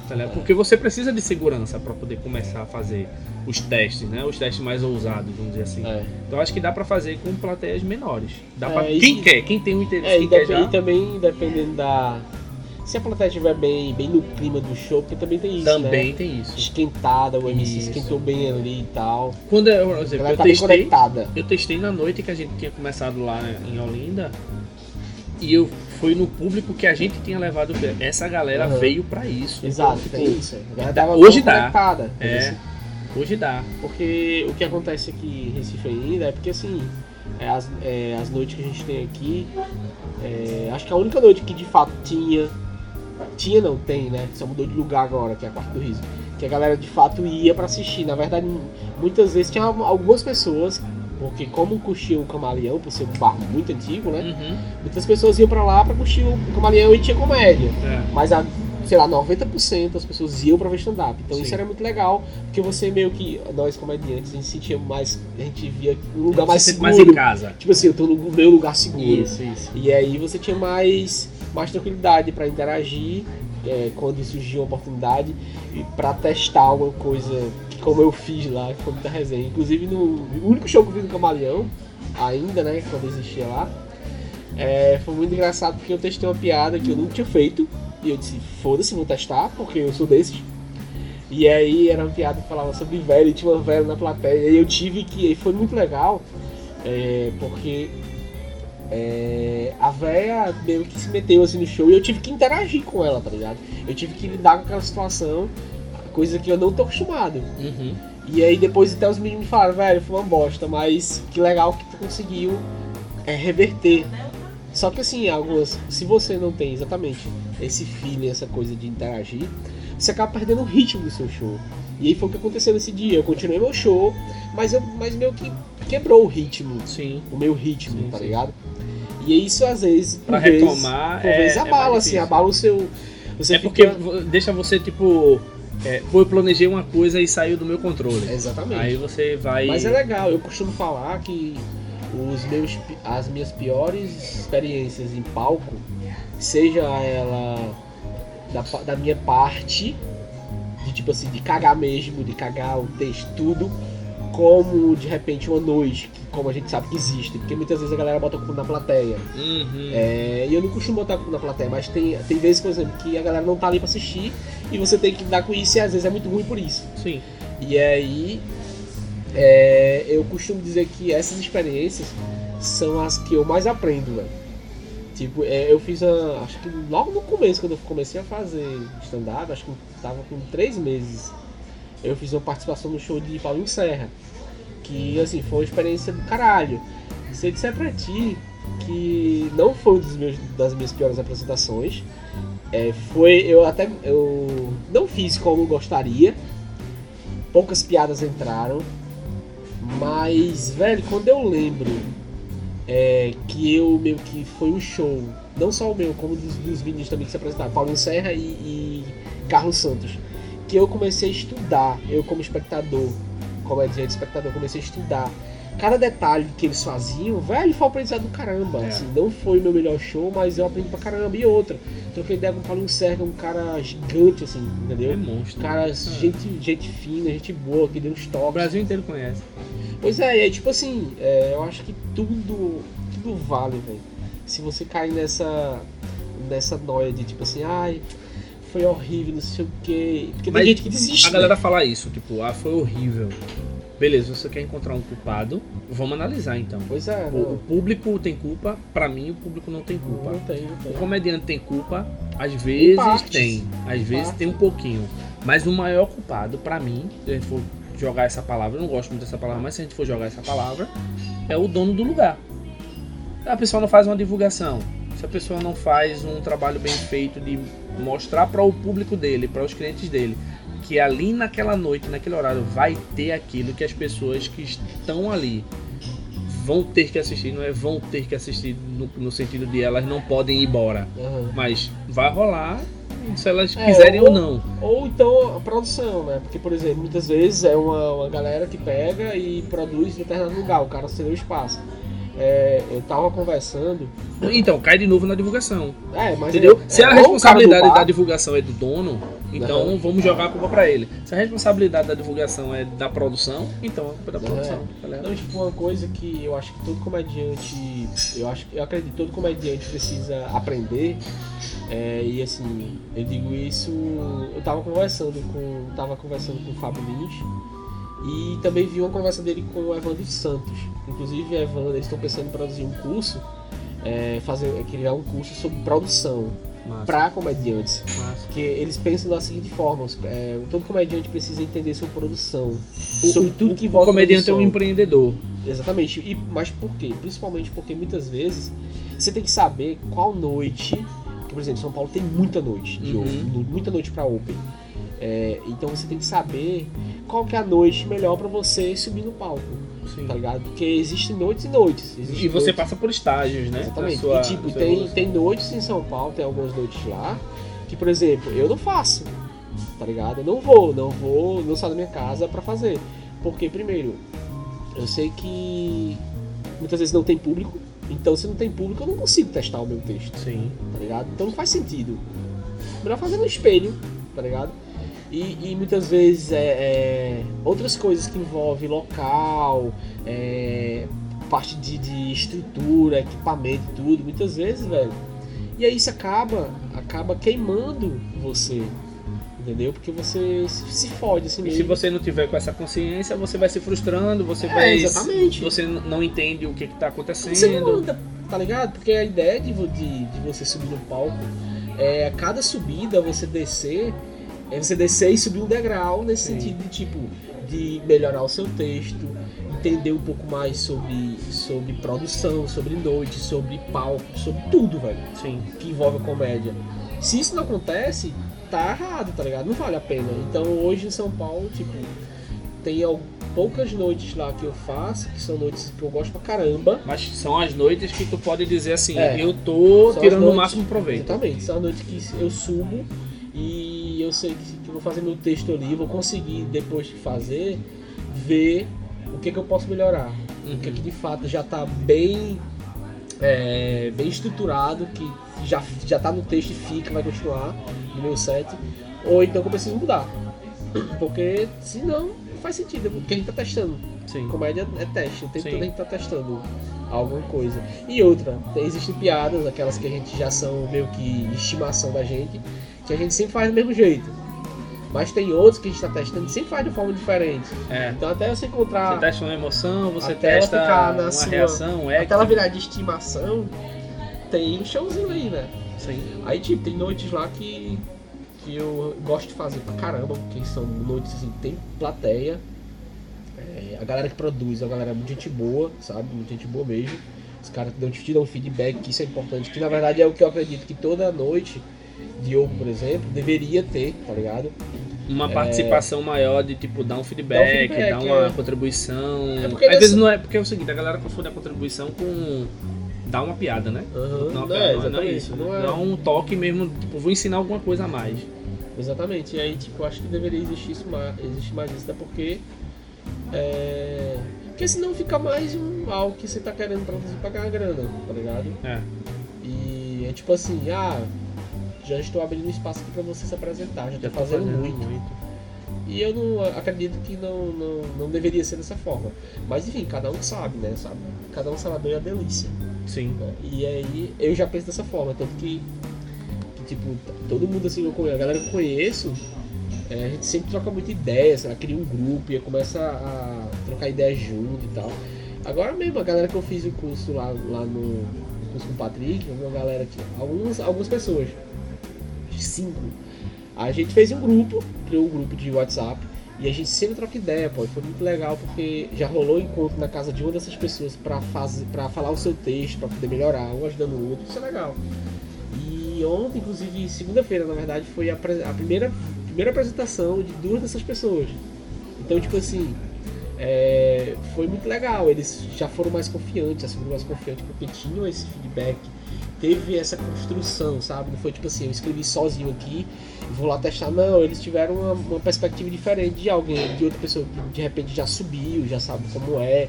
Tá ligado? Porque você precisa de segurança para poder começar a fazer os testes, né? Os testes mais ousados, vamos dizer assim. É. Então acho que dá para fazer com plateias menores. Dá É, pra... e- Quem quer, quem tem o interesse, É, quem quer já. e também dependendo da. Se a plateia estiver bem, bem no clima do show, porque também tem isso. Também Né? tem isso. Esquentada, o MC Isso. esquentou bem ali e tal. Quando eu, por A exemplo, eu tá testei, eu testei na noite que a gente tinha começado lá em Olinda. E eu fui no público que a gente tinha levado. Essa galera Aham. veio para isso. Exato, Então, tem tipo, isso. Tava hoje dá. É. Hoje dá. Porque o que acontece aqui em Recife ainda é porque assim, é, as, é, as noites que a gente tem aqui, é, acho que a única noite que de fato tinha. Tinha não, tem, né? Só mudou de lugar agora, que é a Quarto do Riso. Que a galera de fato ia pra assistir. Na verdade, muitas vezes tinha algumas pessoas, porque como curtiam o Camaleão, por ser um bar muito antigo, né? Uhum. Muitas pessoas iam pra lá pra curtir o Camaleão e tinha comédia. É. Mas a, sei lá, 90% das pessoas iam pra ver stand-up. Então Sim. isso era muito legal, porque você meio que, nós comediantes, a gente sentia mais, a gente via um lugar mais seguro. mais em casa. Tipo assim, eu tô no meu lugar seguro. Isso, isso. E aí você tinha mais, mais tranquilidade pra interagir é, quando surgia uma oportunidade e pra testar alguma coisa, como eu fiz lá, que foi muita resenha. Inclusive no único show que eu fiz no Camaleão, ainda, né, quando existia lá, é, foi muito engraçado porque eu testei uma piada que eu nunca tinha feito. E eu disse, foda-se, vou testar, porque eu sou desses. E aí era uma piada que falava sobre velho, e tinha uma velha na plateia. E eu tive que. E foi muito legal, é, porque é, a véia meio que se meteu assim no show e eu tive que interagir com ela, tá ligado? Eu tive que lidar com aquela situação, coisa que eu não tô acostumado. Uhum. E aí depois até os meninos me falaram, velho, foi uma bosta, mas que legal que tu conseguiu é, reverter. Só que assim, algumas. Se você não tem exatamente esse feeling, essa coisa de interagir, você acaba perdendo o ritmo do seu show. E aí foi o que aconteceu nesse dia. Eu continuei meu show, mas eu mas meio que quebrou o ritmo. Sim. O meu ritmo, Sim, tá sim. ligado? E aí isso às vezes. Pra por vez- retomar, Por é- vezes é abala, mais assim, abala o seu. Você é fica- porque deixa você, tipo, é, pô, eu planejei uma coisa e saiu do meu controle. Exatamente. Aí você vai. Mas é legal, eu costumo falar que os meus, as minhas piores experiências em palco, seja ela da, da minha parte, tipo assim, de cagar mesmo, de cagar o texto, tudo, como de repente uma noite, que, como a gente sabe que existe, porque muitas vezes a galera bota o cu na plateia. Uhum. É, e eu não costumo botar cu na plateia, mas tem, tem vezes, por exemplo, que a galera não tá ali pra assistir e você tem que lidar com isso e às vezes é muito ruim por isso. Sim. E aí, é, eu costumo dizer que essas experiências são as que eu mais aprendo, velho. Tipo, é, eu fiz a. Acho que logo no começo, quando eu comecei a fazer stand-up, acho que tava com três meses, eu fiz uma participação no show de Paulinho Serra. Que, assim, foi uma experiência do caralho. Se eu disser pra ti que não foi uma das minhas piores apresentações, é, foi. Eu até. Eu não fiz como gostaria, poucas piadas entraram. Mas, velho, quando eu lembro é, que eu meio que foi um show, não só o meu, como dos, dos meninos também que se apresentaram, Paulo Serra e, e Carlos Santos, que eu comecei a estudar, eu como espectador, comediante espectador, comecei a estudar cada detalhe que eles faziam, velho, foi um aprendizado do caramba. É. Assim, não foi o meu melhor show, mas eu aprendi pra caramba. E outra, troquei ideia com o Paulinho Serra, é um cara gigante, assim, entendeu? É monstro. Cara, gente, gente fina, gente boa, que deu uns O toques. Brasil inteiro conhece. Pois é, aí, tipo assim, é, eu acho que tudo, tudo vale, velho. Se você cair nessa, nessa noia de tipo assim, ai, foi horrível, não sei o quê. Porque Mas tem gente que desiste. A galera né? fala isso, tipo, ah, foi horrível. Beleza, você quer encontrar um culpado? Vamos analisar então. Pois é, O, o público tem culpa, pra mim o público não tem culpa. não tem, não O tem. comediante tem culpa, às vezes tem, às vezes tem um pouquinho. Mas o maior culpado, pra mim, se for jogar essa palavra, eu não gosto muito dessa palavra, mas se a gente for jogar essa palavra, é o dono do lugar. A pessoa não faz uma divulgação, se a pessoa não faz um trabalho bem feito de mostrar para o público dele, para os clientes dele, que ali naquela noite, naquele horário, vai ter aquilo que as pessoas que estão ali vão ter que assistir, não é vão ter que assistir no, no sentido de elas não podem ir embora, Aham. mas vai rolar se elas É, quiserem ou- ou não. Ou então a produção, né? Porque, por exemplo, muitas vezes é uma, uma galera que pega e produz em determinado lugar, o cara cedeu espaço. É, eu tava conversando. Então, cai de novo na divulgação. É, mas Entendeu? é- Se é, a responsabilidade bar- da divulgação é do dono, então vamos jogar a culpa pra ele. Se a responsabilidade da divulgação é da produção, então é da Aham. produção. tá ligado? Não, tipo, uma coisa que eu acho que todo comediante, eu acho, eu acredito que todo comediante precisa aprender. É, e assim, eu digo isso, eu tava conversando com, tava conversando com o Fábio Lins e também vi uma conversa dele com o Evandro Santos. Inclusive, Evandro, eles estão pensando em produzir um curso, é, fazer, criar um curso sobre produção. Pra comediantes. Massa. Porque eles pensam da seguinte forma: é, todo comediante precisa entender sua produção. sobre tudo que O envolve comediante é um produção. empreendedor. Exatamente. E, mas por quê? Principalmente porque muitas vezes você tem que saber qual noite. Por exemplo, São Paulo tem muita noite de Uhum. open, muita noite pra open. É, então você tem que saber qual que é a noite melhor pra você subir no palco, Sim. tá ligado? Porque existem noites e noites. E você noites- passa por estágios, né? Exatamente. Sua- e tipo, tem, evolução. tem noites em São Paulo, tem algumas noites lá, que, por exemplo, eu não faço, tá ligado? Eu não vou, não vou, não saio da minha casa pra fazer. Porque, primeiro, eu sei que muitas vezes não tem público, então se não tem público eu não consigo testar o meu texto, Sim. tá ligado? Então não faz sentido. Melhor fazer no espelho, tá ligado? E, e muitas vezes é, é, outras coisas que envolvem local, é, parte de, de estrutura, equipamento, tudo, muitas vezes, velho. E aí isso acaba, acaba queimando você, entendeu? Porque você se, fode assim E mesmo. se você não tiver com essa consciência, você vai se frustrando, você É, vai. exatamente. Você não entende o que, que tá acontecendo. Você anda, tá ligado? Porque a ideia de, de, de você subir no palco é a cada subida você descer, é você descer e subir um degrau nesse Sim. sentido de tipo de melhorar o seu texto, entender um pouco mais sobre, sobre produção, sobre noite, sobre palco, sobre tudo, velho, Sim. que envolve a comédia. Se isso não acontece, tá errado, tá ligado? Não vale a pena. Então hoje em São Paulo, tipo, tem poucas noites lá que eu faço, que são noites que eu gosto pra caramba. Mas são as noites que tu pode dizer assim, É. eu tô tirando as o noites- máximo proveito. Exatamente, são noites que eu subo e eu sei que, que vou fazer meu texto ali, vou conseguir, depois de fazer, ver o que, que eu posso melhorar. O que, que de fato já está bem, é, bem estruturado, que já, já tá no texto e fica, vai continuar no meu set, ou então que eu preciso mudar. Porque senão não faz sentido, porque a gente tá testando. Sim. Comédia é teste, o tempo Sim. todo a gente tá testando alguma coisa. E outra, tem- existem piadas, aquelas que a gente já são meio que estimação da gente, que a gente sempre faz do mesmo jeito. Mas tem outros que a gente tá testando e sempre faz de forma diferente. É. Então até você encontrar Você testa uma emoção, você testa uma sua- reação, é. até ela virar de estimação, tem um showzinho aí, né? Sim. Aí tipo, tem noites lá que, que eu gosto de fazer pra caramba, porque são noites assim, tem plateia. É, a galera que produz, a galera é muito gente boa, sabe? Muito gente boa mesmo. Os caras que dão, te dão um feedback, que isso é importante, que na verdade é o que eu acredito que toda noite de ouro, por exemplo, deveria ter, tá ligado? Uma participação maior de tipo dar um feedback, Dar um feedback, dar uma é. contribuição. É Às nessa- vezes não é porque é o seguinte, a galera confunde a contribuição com dar uma piada, né? Aham, Não, não, é, é, não é exatamente. isso. não é- Dá um toque mesmo, tipo, vou ensinar alguma coisa a mais. Exatamente, e aí tipo, acho que deveria existir isso mais, existe mais isso, até porque. É, porque senão fica mais um algo que você tá querendo pra ganhar grana, tá ligado? É. E é tipo assim, ah, já estou abrindo espaço aqui pra você se apresentar, já, Já tô fazendo, fazendo muito. E eu não acredito que não, não, não deveria ser dessa forma. Mas enfim, cada um sabe, né? Sabe? Cada um sabe bem a delícia. Sim. né? E aí eu já penso dessa forma, tanto que, que, tipo, todo mundo assim, eu conheço, a galera que eu conheço, é, a gente sempre troca muita ideia, lá, cria um grupo e começa a trocar ideias junto e tal. Agora mesmo, a galera que eu fiz o curso lá, lá no, no curso com o Patrick, uma galera que. Algumas, algumas pessoas. Cinco. A gente fez um grupo, criou um grupo de WhatsApp. E a gente sempre troca ideia, pô. E Foi muito legal porque já rolou encontro na casa de uma dessas pessoas pra, fazer, pra falar o seu texto, pra poder melhorar, um ajudando o outro. Isso é legal. E ontem, inclusive, segunda-feira, na verdade, foi a, a primeira, primeira apresentação de duas dessas pessoas. Então, tipo assim, é, foi muito legal. Eles já foram mais confiantes, assim, mais confiantes porque tinham esse feedback. Teve essa construção, sabe? Não foi tipo assim, eu escrevi sozinho aqui e vou lá testar. Não, eles tiveram uma, uma perspectiva diferente de alguém, de outra pessoa que de repente já subiu, já sabe como é,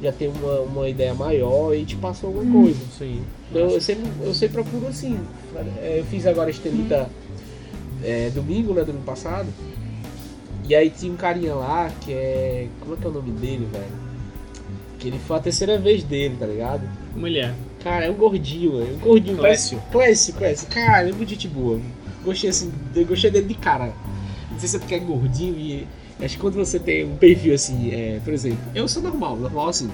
já tem uma, uma ideia maior e te passou alguma coisa. Sim. Então, eu, sempre, eu sempre procuro assim. é, Eu fiz agora este Estelita é, domingo, né? Domingo passado. E aí tinha um carinha lá que é. Como é que é o nome dele, velho? Que ele foi a terceira vez dele, tá ligado? É? Cara, é um gordinho, velho. Um gordinho. Clécio. Clécio, Clécio. Cara, é muito gente boa. Gostei assim, gostei dele de cara. Não sei se é porque é gordinho e. Acho que quando você tem um perfil assim, é, por exemplo, eu sou normal, normal assim,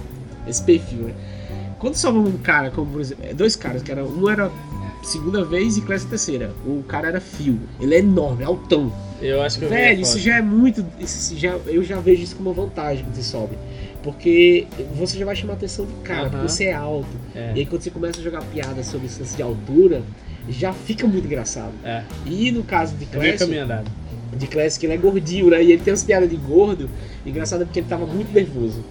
esse perfil, né? Quando sobra um cara, como por exemplo, é, dois caras, que era, um era segunda vez e a terceira. O cara era fio. Ele é enorme, altão. Eu acho que eu Velho, isso já é muito. Isso já, eu já vejo isso como uma vantagem quando você sobe. Porque você já vai chamar a atenção do cara, porque você é alto. É. E aí quando você começa a jogar piada sobre lance de altura, já fica muito engraçado. É, E no caso de é andado. de que ele é gordinho, né? E ele tem umas piadas de gordo. Engraçado é porque ele tava muito nervoso.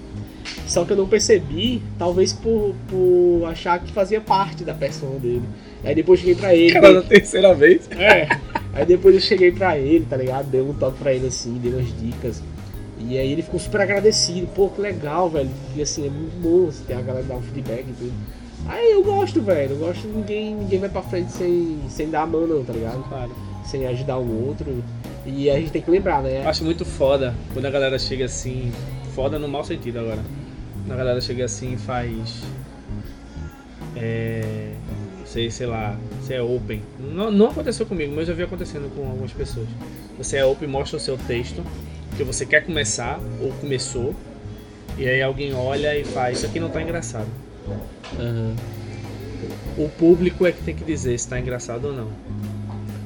Só que eu não percebi, talvez por, por achar que fazia parte da persona dele. Aí depois eu cheguei pra ele. Cara, na terceira vez. É. Aí depois eu cheguei pra ele, tá ligado? Dei um toque pra ele assim, dei umas dicas. E aí ele ficou super agradecido. Pô, que legal, velho. E assim, é muito bom você ter a galera dar um feedback e tudo. Aí eu gosto, velho. Eu gosto ninguém, ninguém vai pra frente sem, sem dar a mão não, tá ligado? Claro. Sem ajudar o outro. E a gente tem que lembrar, né? Eu acho muito foda quando a galera chega assim. Foda no mau sentido agora. Quando a galera chega assim e faz. É. Sei, sei lá, você é open. Não, não aconteceu comigo, mas eu já vi acontecendo com algumas pessoas. Você é open, mostra o seu texto, que você quer começar, ou começou, e aí alguém olha e faz, isso aqui não tá engraçado. Aham. O público é que tem que dizer se tá engraçado ou não.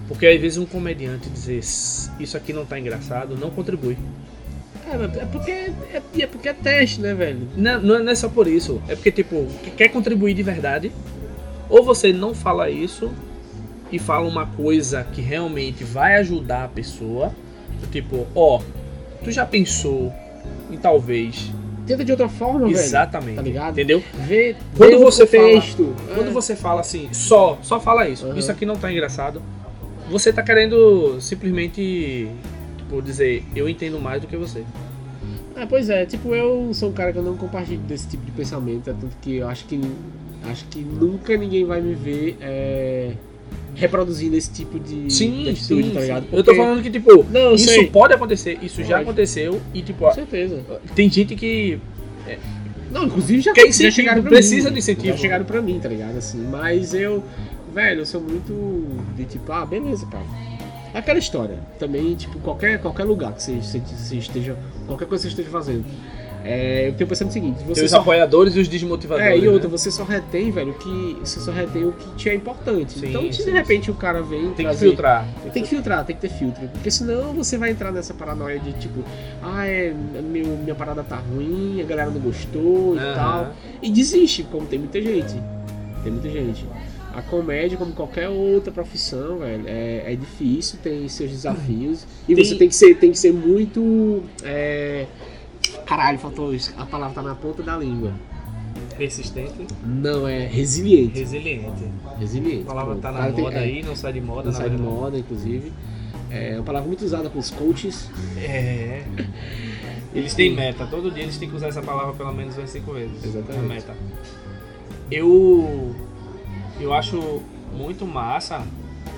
Porque às vezes um comediante dizer isso aqui não tá engraçado não contribui. É, é porque é, é porque é teste, né, velho? Não, não é- é só por isso. É porque, tipo, que- quer contribuir de verdade, ou você não fala isso e fala uma coisa que realmente vai ajudar a pessoa. Tipo, ó, tu já pensou em talvez. Tenta de outra forma, velho. Exatamente. Tá ligado? Entendeu? Vê, Quando vê você fala- contexto. Quando É. você fala assim, só, só fala isso, Uhum. isso aqui não tá engraçado, você tá querendo simplesmente, tipo, dizer, eu entendo mais do que você. É, pois é, tipo, eu sou um cara que eu não compartilho desse tipo de pensamento, é tanto que eu acho que acho que nunca ninguém vai me ver é, reproduzindo esse tipo de, de atitude, tá ligado? Eu tô Porque- falando que, tipo, Não, isso sei. pode acontecer, isso já Pode. aconteceu e, tipo, Com certeza. tem gente que Não, inclusive já, Quer já chegaram pra precisa mim. de incentivo. Já chegaram pra mim, tá ligado? Assim, mas eu, velho, eu sou muito de tipo, ah, beleza, cara. É aquela história. Também, tipo, qualquer, qualquer lugar que você, você- você esteja. Qualquer coisa que você esteja fazendo. É, eu tenho pensado o seguinte, você os só apoiadores e os desmotivadores. É, e outra, né? você só retém, velho, o que. Você só retém o que te é importante. Sim, então, se sim, de repente o cara vem. Tem que trazer- filtrar. Tem que filtrar, tem que ter filtro. Porque senão você vai entrar nessa paranoia de tipo, ah, é, meu, minha parada tá ruim, a galera não gostou e tal. E desiste, como tem muita gente. Tem muita gente. A comédia, como qualquer outra profissão, velho, é, é difícil, tem seus desafios. E Tem- você tem que ser, tem que ser muito. é, Caralho, faltou isso. A palavra tá na ponta da língua. Persistente, Não, é resiliente. resiliente. Resiliente. A palavra tá o na cara tem- moda é, aí, não sai de moda, Não sai de verdade. moda, inclusive. É uma palavra muito usada pelos coaches. É. Eles têm meta, todo dia eles têm que usar essa palavra pelo menos umas cinco vezes. Exatamente. É meta. Eu. Eu acho muito massa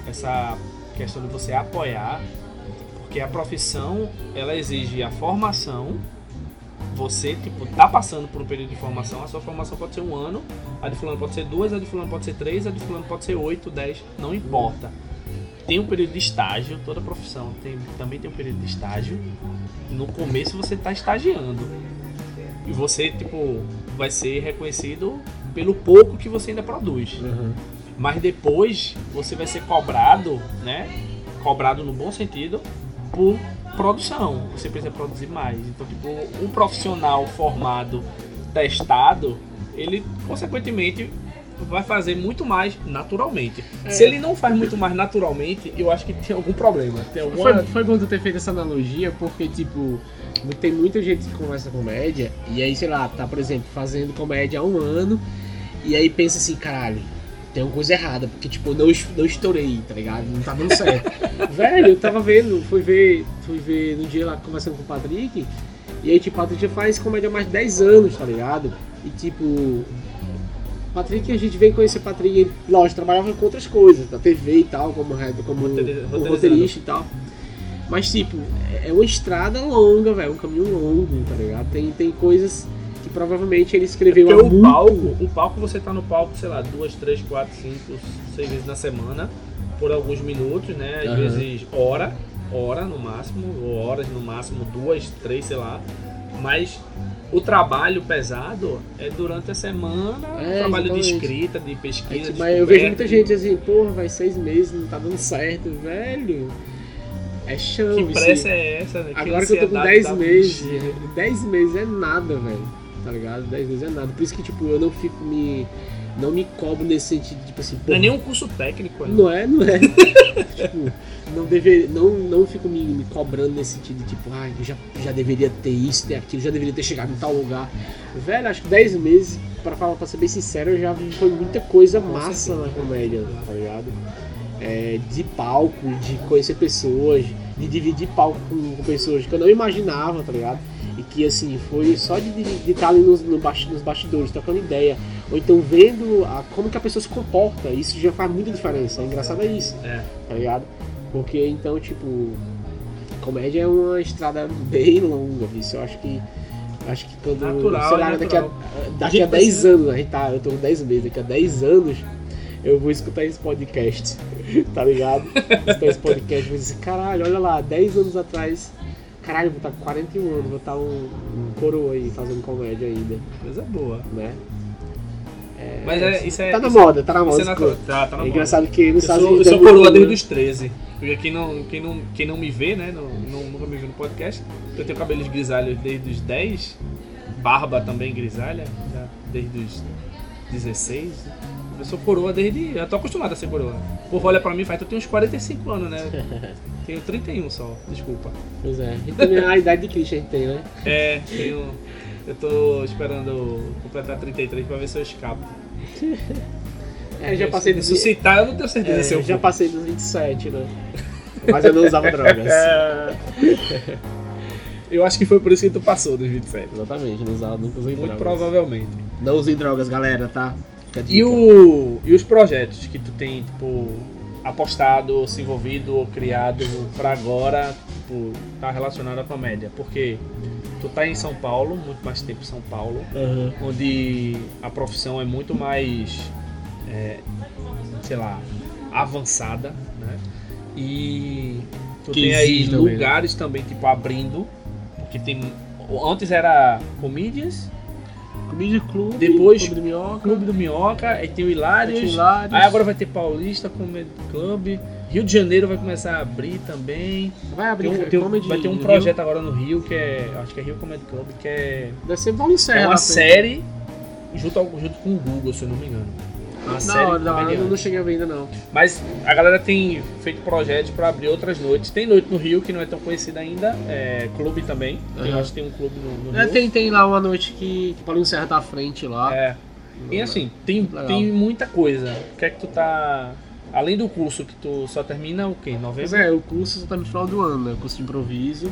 essa questão de você apoiar, porque a profissão ela exige a formação. Você, tipo, tá passando por um período de formação, a sua formação pode ser um ano, a de fulano pode ser duas, a de fulano pode ser três, a de fulano pode ser oito, dez, não importa. Tem um período de estágio, toda profissão tem, também tem um período de estágio. No começo você está estagiando. E você, tipo, vai ser reconhecido pelo pouco que você ainda produz. Mas depois você vai ser cobrado, né? Cobrado no bom sentido, por produção. Você precisa produzir mais. Então, tipo, um profissional formado, testado, ele consequentemente vai fazer muito mais naturalmente. É. Se ele não faz muito mais naturalmente, eu acho que tem algum problema. Tem alguma... Foi, foi bom tu ter feito essa analogia, porque, tipo, tem muita gente que começa comédia, e aí, sei lá, tá, por exemplo, fazendo comédia há um ano, e aí pensa assim, caralho, tem uma coisa errada, porque, tipo, não, não estourei, tá ligado? Não tá dando certo. Velho, eu tava vendo, fui ver, fui ver no dia lá conversando com o Patrick, e aí, tipo, o Patrick já faz comédia há mais de 10 anos, tá ligado? E, tipo, Patrick, a gente veio conhecer Patrick, ele, lógico, trabalhava com outras coisas, da TV e tal, como, como roteirista e tal. Mas, tipo, é uma estrada longa, velho, um caminho longo, tá ligado? Tem, tem coisas que provavelmente ele escreveu Porque há o muito... palco, o palco você tá no palco, sei lá, duas, três, quatro, cinco, seis vezes na semana, por alguns minutos, né? Às Aham. vezes hora, hora no máximo, ou horas no máximo, duas, três, sei lá. Mas o trabalho pesado é durante a semana, É, trabalho de exatamente. escrita, de pesquisa, tipo, de mas eu vejo muita gente assim, porra, vai seis meses, não tá dando certo, velho. É chão, Que pressa é essa? né? Agora que eu tô com ansiedade 10 dá- meses, 10 meses é nada, velho. Tá ligado? 10 meses é nada. Por isso que, tipo, eu não fico me. Não me cobro nesse sentido, tipo assim, Não é nem um curso técnico, né? Não é, não é. tipo, não, dever, não, não fico me, me cobrando nesse sentido, tipo, ai, eu já, já deveria ter isso, ter aquilo, já deveria ter chegado em tal lugar. Velho, acho que 10 meses, pra, falar, pra ser bem sincero, eu já vi foi muita coisa massa na comédia, tá ligado? É, de palco, de conhecer pessoas, de dividir palco com, com pessoas que eu não imaginava, tá ligado? E que assim, foi só de estar ali nos, no basti- nos bastidores, trocando ideia, ou então vendo a, como que a pessoa se comporta, isso já faz muita diferença. O engraçado é isso, É. tá ligado? Porque então, tipo, comédia é uma estrada bem longa, isso eu acho que. Acho que quando. Natural, sei lá, é daqui a, natural. A daqui a gente 10 precisa- anos, a gente tá, eu tô com 10 meses, daqui a 10 anos eu vou escutar esse podcast, tá ligado? escutar esse podcast e vou dizer, caralho, olha lá, 10 anos atrás, caralho, vou estar com 41 anos, vou estar um, um coroa aí fazendo comédia ainda, Coisa boa. né? Mas é, isso é. Tá na isso- moda, tá na Isso moda. é natural. Tá, tá na é moda. engraçado que nos Eu Estados sou, eu Unidos. sou é coroa desde os 13. Porque quem não, quem não, quem não me vê, né? Não, não- nunca me viu no podcast. Eu tenho cabelos grisalhos desde os 10. Barba também grisalha, já desde os 16. Eu sou coroa desde. Eu tô acostumado a ser coroa. O povo olha pra mim e fala, tu tem uns 45 anos, né? Tenho 31 só, desculpa. Pois é, a gente tem a idade de Cristo, a gente tem, né? É, tenho. Eu tô esperando completar 33 pra ver se eu escapo. É, já passei dos Ressuscitar, eu não tenho certeza é, se eu já passei dos 27, né? Mas eu não usava drogas. É. Eu acho que foi por isso que tu passou dos 27. Exatamente, não usava, nunca usei Muito drogas. provavelmente. Não usem drogas, galera, tá? E, o, e os projetos que tu tem, tipo, apostado, se envolvido ou criado pra agora, tipo, tá relacionado à comédia? Porque tu tá em São Paulo, muito mais tempo em São Paulo, Aham. onde a profissão é muito mais, é, sei lá, avançada, né? E tu Que tem aí exige também, lugares também, tipo, abrindo, porque tem... Antes era comedians, Comida Clube, Depois, Clube do Minhoca, Clube do Minhoca, aí tem o Hilários, Hilários. aí agora vai ter Paulista Comedy Club, Rio de Janeiro vai começar a abrir também. vai abrir Tem um- tem um- Comedy vai ter um projeto agora no Rio que é, acho que é Rio Comedy Club, que é, Rio. Deve ser Paulo Serra. é uma lá, série junto, ao- junto com o Google, se eu não me engano. Uma Não, série não, eu comediante. não cheguei a ver ainda não. Mas a galera tem feito projetos pra abrir outras noites. Tem noite no Rio que não é tão conhecida ainda, é clube também. Eu Aham. acho que tem um clube no, no É, Rio. tem, tem lá uma noite que, que Paulinho Serra tá à frente lá. É. E assim, tem, Legal. tem muita coisa. O que é que tu tá. Além do curso que tu só termina o quê? Pois Novembro? é, o curso só tá no final do ano, né? O curso de improviso.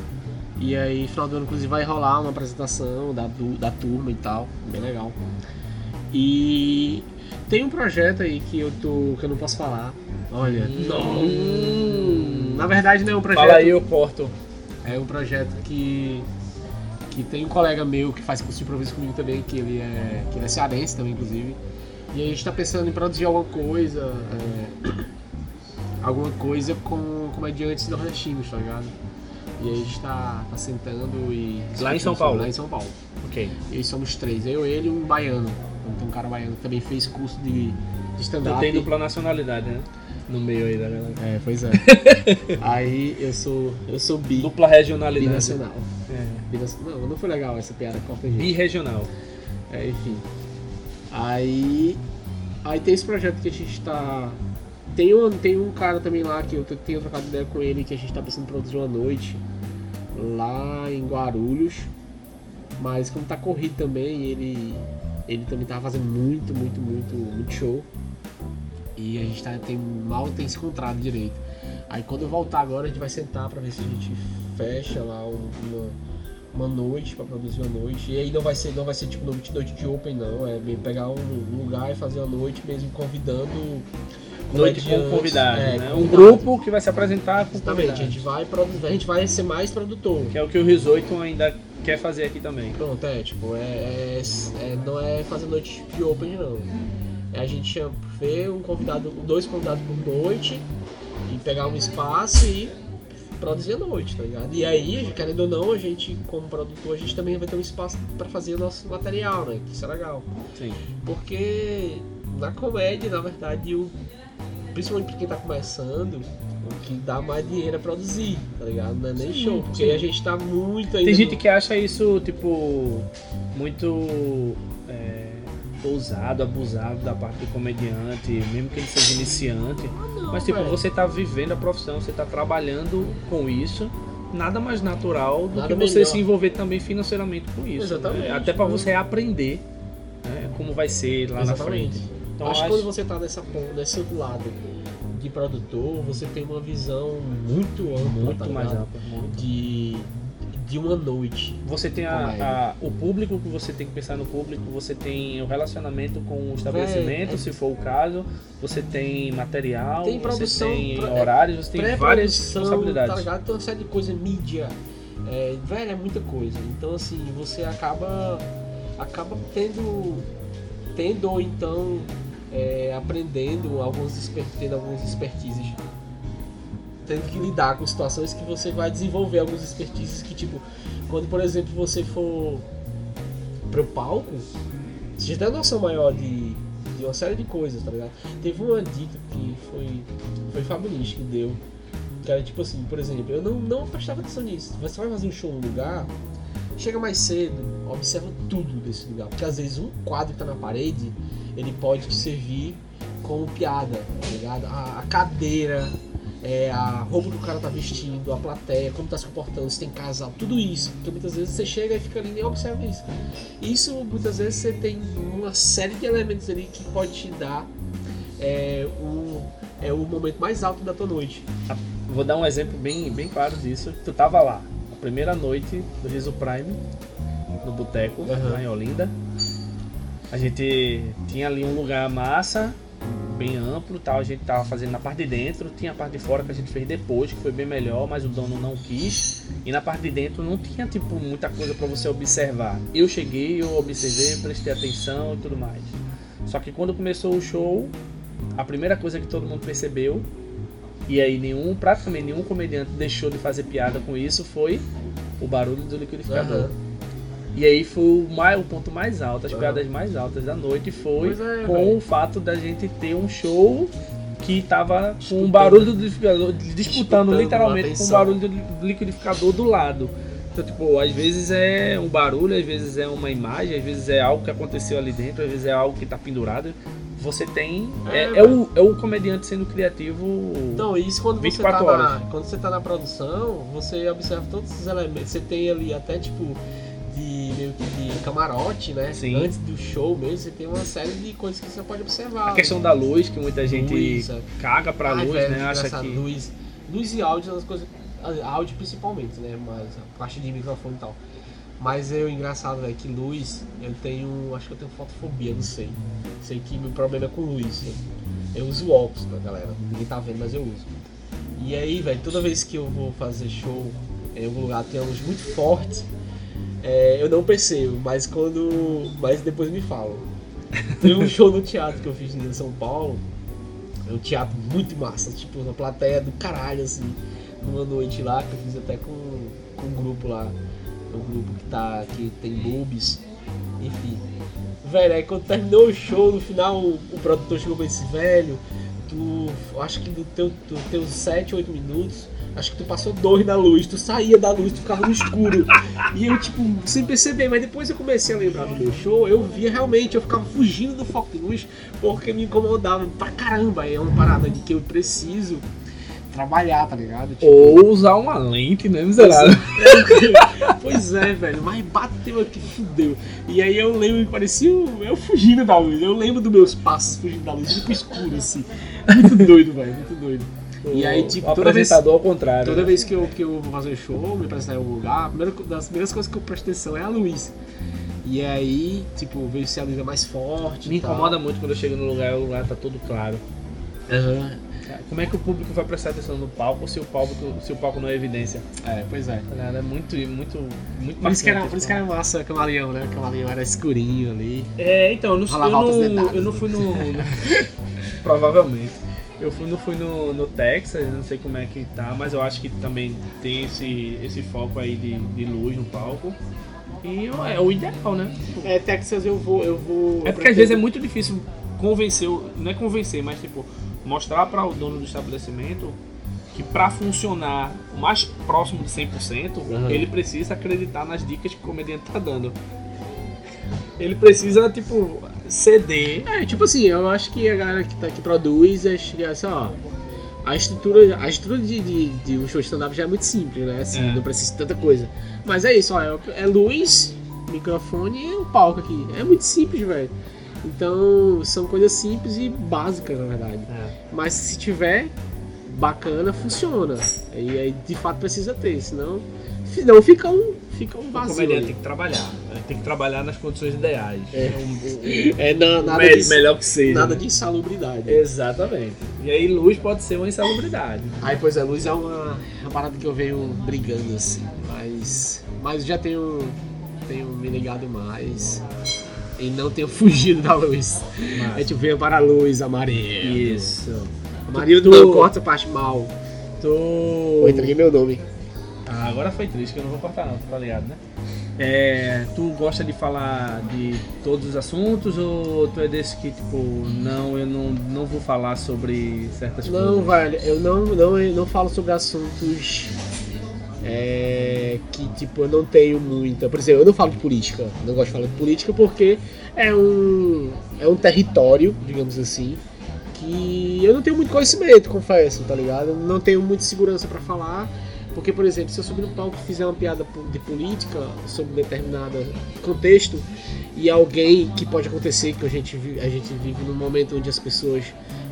E aí, final do ano, inclusive, vai rolar uma apresentação da, da turma e tal. Bem legal. E tem um projeto aí que eu tô. que eu não posso falar. Olha. Hum, na verdade não é um projeto. Fala aí, eu corto. É um projeto que. que tem um colega meu que faz curso de improviso comigo também, que ele é. que ele é cearense também, inclusive. E a gente tá pensando em produzir alguma coisa. é, alguma coisa com comediantes nordestinos, tá ligado? E aí a gente tá, tá sentando e. Lá em São Paulo? Lá em São Paulo. Ok. E somos três. Eu, ele e um baiano. Então, tem um cara baiano que também fez curso de, de stand-up. tem dupla nacionalidade, né? No meio aí da galera. É, pois é. aí eu sou. Eu sou bi. Dupla regionalidade. Binacional. É. Binacional. Não, não foi legal essa piada, corta gente. Birregional. É, enfim. Aí. Aí tem esse projeto que a gente tá. Tem um, tem um cara também lá que eu tenho trocado ideia com ele que a gente tá pensando em produzir uma noite lá em Guarulhos. Mas como tá corrido também, ele. Ele também tava fazendo muito, muito, muito, muito show. E a gente tá, tem, mal tem se encontrado direito. Aí quando eu voltar agora a gente vai sentar pra ver se a gente fecha lá um- uma, uma noite pra produzir uma noite. E aí não vai ser, não vai ser tipo noite, noite de open não, é bem pegar um lugar e fazer uma noite mesmo convidando Noite com comediantes. convidado, É, né? Um convidados. grupo que vai se apresentar com Exatamente, a convidados. gente vai produ- a gente vai ser mais produtor. Que é o que o Risoito ainda quer fazer aqui também. Pronto, é, tipo, é, é- é- não é fazer noite de open não. É a gente ver um convidado, dois convidados por noite e pegar um espaço e produzir à noite, tá ligado? E aí, querendo ou não, a gente, como produtor, a gente também vai ter um espaço pra fazer o nosso material, né? Que isso é legal. Sim. Porque na comédia, na verdade, o, principalmente pra quem tá começando, o que dá mais dinheiro é produzir, tá ligado? Não é nem Sim, show, porque sim. a gente tá muito ainda. Tem gente no- que acha isso, tipo, muito é, ousado, abusado da parte do comediante, mesmo que ele seja iniciante. Não, Mas, tipo, velho. você tá vivendo a profissão, você tá trabalhando com isso. Nada mais natural do Nada que você melhor. se envolver também financeiramente com isso. Exatamente. né? Até pra você aprender né, como vai ser lá na Exatamente. frente. Então, acho que quando você tá nessa nesse lado de produtor, você tem uma visão muito ampla, muito tá mais muito. de de uma noite. Você tem a, a- o público que você tem que pensar no público, você tem o relacionamento com o estabelecimento, é- se for o caso, você tem material, Tem produção, você tem horários, você tem várias responsabilidades. Tá ligado? Tem uma série de coisas, mídia. É, velho, é muita coisa. Então assim, você acaba. acaba tendo. tendo ou então é, aprendendo alguns tendo algumas expertises. Tendo que lidar com situações que você vai desenvolver alguns expertises que, tipo, quando por exemplo você for pro palco, você já tem uma noção maior de, de uma série de coisas, tá ligado? Teve uma dica que foi, foi Fabrício que deu, que era tipo assim, por exemplo, eu não, não prestava atenção nisso. Você vai fazer um show num lugar, chega mais cedo, observa tudo desse lugar, porque às vezes um quadro que tá na parede, ele pode te servir como piada, tá ligado? A, a cadeira, é, a roupa que o cara tá vestindo, a plateia, como tá se comportando, se tem casal, tudo isso. Porque muitas vezes você chega e fica ali e nem observa isso. Isso, muitas vezes, você tem uma série de elementos ali que pode te dar é, o, é o momento mais alto da tua noite. Vou dar um exemplo bem, bem claro disso. Tu tava lá, a primeira noite do Riso Prime, no boteco, Aham. lá em Olinda. A gente tinha ali um lugar massa, bem amplo, tal. A gente tava fazendo na parte de dentro, tinha a parte de fora que a gente fez depois, que foi bem melhor, mas o dono não quis. E na parte de dentro não tinha tipo muita coisa para você observar. Eu cheguei, eu observei, prestei atenção e tudo mais. Só que quando começou o show, a primeira coisa que todo mundo percebeu e aí nenhum, praticamente nenhum comediante deixou de fazer piada com isso foi o barulho do liquidificador. Aham. E aí foi o, mais, o ponto mais alto, as piadas mais altas da noite foi é, com o fato da gente ter um show que tava com o Disputando. barulho do liquidificador, disputando, Disputando literalmente com o barulho do liquidificador do lado. Então, tipo, às vezes é um barulho, às vezes é uma imagem, às vezes é algo que aconteceu ali dentro, às vezes é algo que tá pendurado. Você tem. É, É, é o, é o comediante sendo criativo. Então, isso quando você, 24 tá na, horas. quando você tá na produção, você observa todos esses elementos. Você tem ali até tipo de meio que de camarote, né? Sim. Antes do show mesmo, você tem uma série de coisas que você pode observar. a questão da luz, que muita gente Luz, é. caga pra Ai, luz, velho, né? Acha que. Luz, luz e áudio são as coisas. Áudio principalmente, né? Mas a parte de microfone e tal. Mas eu, engraçado, velho, que luz, eu tenho. Acho que eu tenho fotofobia, não sei. Sei que meu problema é com luz. Eu, eu uso óculos, né, galera? Ninguém tá vendo, mas eu uso. E aí, velho, toda vez que eu vou fazer show em algum lugar tem uma luz muito forte, é, eu não percebo, mas quando. Mas depois me falam. Teve um show no teatro que eu fiz em São Paulo. É um teatro muito massa, tipo, na plateia do caralho, assim. Numa noite lá, que eu fiz até com, com um grupo lá. Um grupo que tá. que tem boobs. Enfim. Velho, aí quando terminou o show, no final o, o produtor chegou e disse, velho, tu. Acho que do teu, do teus 7, 8 minutos, acho que tu passou dois na luz, tu saía da luz, tu ficava no escuro. E eu, tipo, sem perceber, mas depois eu comecei a lembrar do meu show, eu via realmente, eu ficava fugindo do foco de luz porque me incomodava pra caramba. É uma parada de que eu preciso trabalhar, tá ligado? Tipo, Ou usar uma lente, né, miserável? pois é, velho, mas bateu aqui, fudeu. E aí eu lembro, parecia eu fugindo da luz. Eu lembro dos meus passos fugindo da luz, indo pro escuro, assim. Muito doido, velho, muito doido. E aí, tipo, o toda vez, apresentador ao contrário. toda né? vez que eu, que eu vou fazer show, me apresentar em algum lugar, a primeira, das primeiras coisas que eu presto atenção é a luz. E aí, tipo, vejo se a luz é mais forte. Me incomoda muito quando eu chego no lugar e o lugar tá todo claro. Aham. Como é que o público vai prestar atenção no palco se o palco, se o palco não é evidência? É, pois é. Tá ligado? É muito, muito, muito Por isso, que era, por isso que era massa Camaleão, né? Camaleão era escurinho ali. É, então, eu não, eu não, eu não fui no. no- Provavelmente. Eu fui, não fui no, no Texas, não sei como é que tá, mas eu acho que também tem esse, esse foco aí de, de luz no palco. E é o ideal, né? É, Texas eu vou. Eu vou É porque às vezes é muito difícil convencer, não é convencer, mas tipo, mostrar para o dono do estabelecimento que para funcionar o mais próximo de 100%, Uhum. ele precisa acreditar nas dicas que o comediante tá dando. Ele precisa, tipo, ceder. É, tipo assim, eu acho que a galera que, tá, que produz é chegar assim, ó. A estrutura, a estrutura de, de, de um show de stand-up já é muito simples, né? Assim, É. não precisa de tanta coisa. Mas é isso, ó, é, é luz, microfone e um palco aqui. É muito simples, velho. Então, são coisas simples e básicas, na verdade. Mas se tiver bacana, funciona. E aí, de fato, precisa ter, senão, senão fica um, fica um O vazio. comediante ali. tem que trabalhar, né? tem que trabalhar nas condições ideais. É. Um- um- É, na- nada, me- de, melhor que seja. nada de insalubridade. Exatamente. E aí luz pode ser uma insalubridade. Aí, pois é, luz é uma, uma parada que eu venho brigando assim, mas, mas já tenho, tenho me ligado mais e não tenho fugido da luz. A gente veio para a luz amarela. Isso. Amarelo Tu- não corta a parte mal. Tu. Eu entreguei meu nome. Ah, agora foi triste que eu não vou cortar não, tá ligado, né? É, tu gosta de falar de todos os assuntos ou tu é desse que, tipo, não, eu não, não vou falar sobre certas Não, coisas? velho, eu não, não, eu não falo sobre assuntos é, que, tipo, eu não tenho muita. Por exemplo, eu não falo de política. Não gosto de falar de política porque é um, é um território, digamos assim, que eu não tenho muito conhecimento, confesso, tá ligado? Eu não tenho muita segurança pra falar. Porque, por exemplo, se eu subir no palco e fizer uma piada de política sobre determinado contexto e alguém que pode acontecer, que a gente, a gente vive num momento onde as pessoas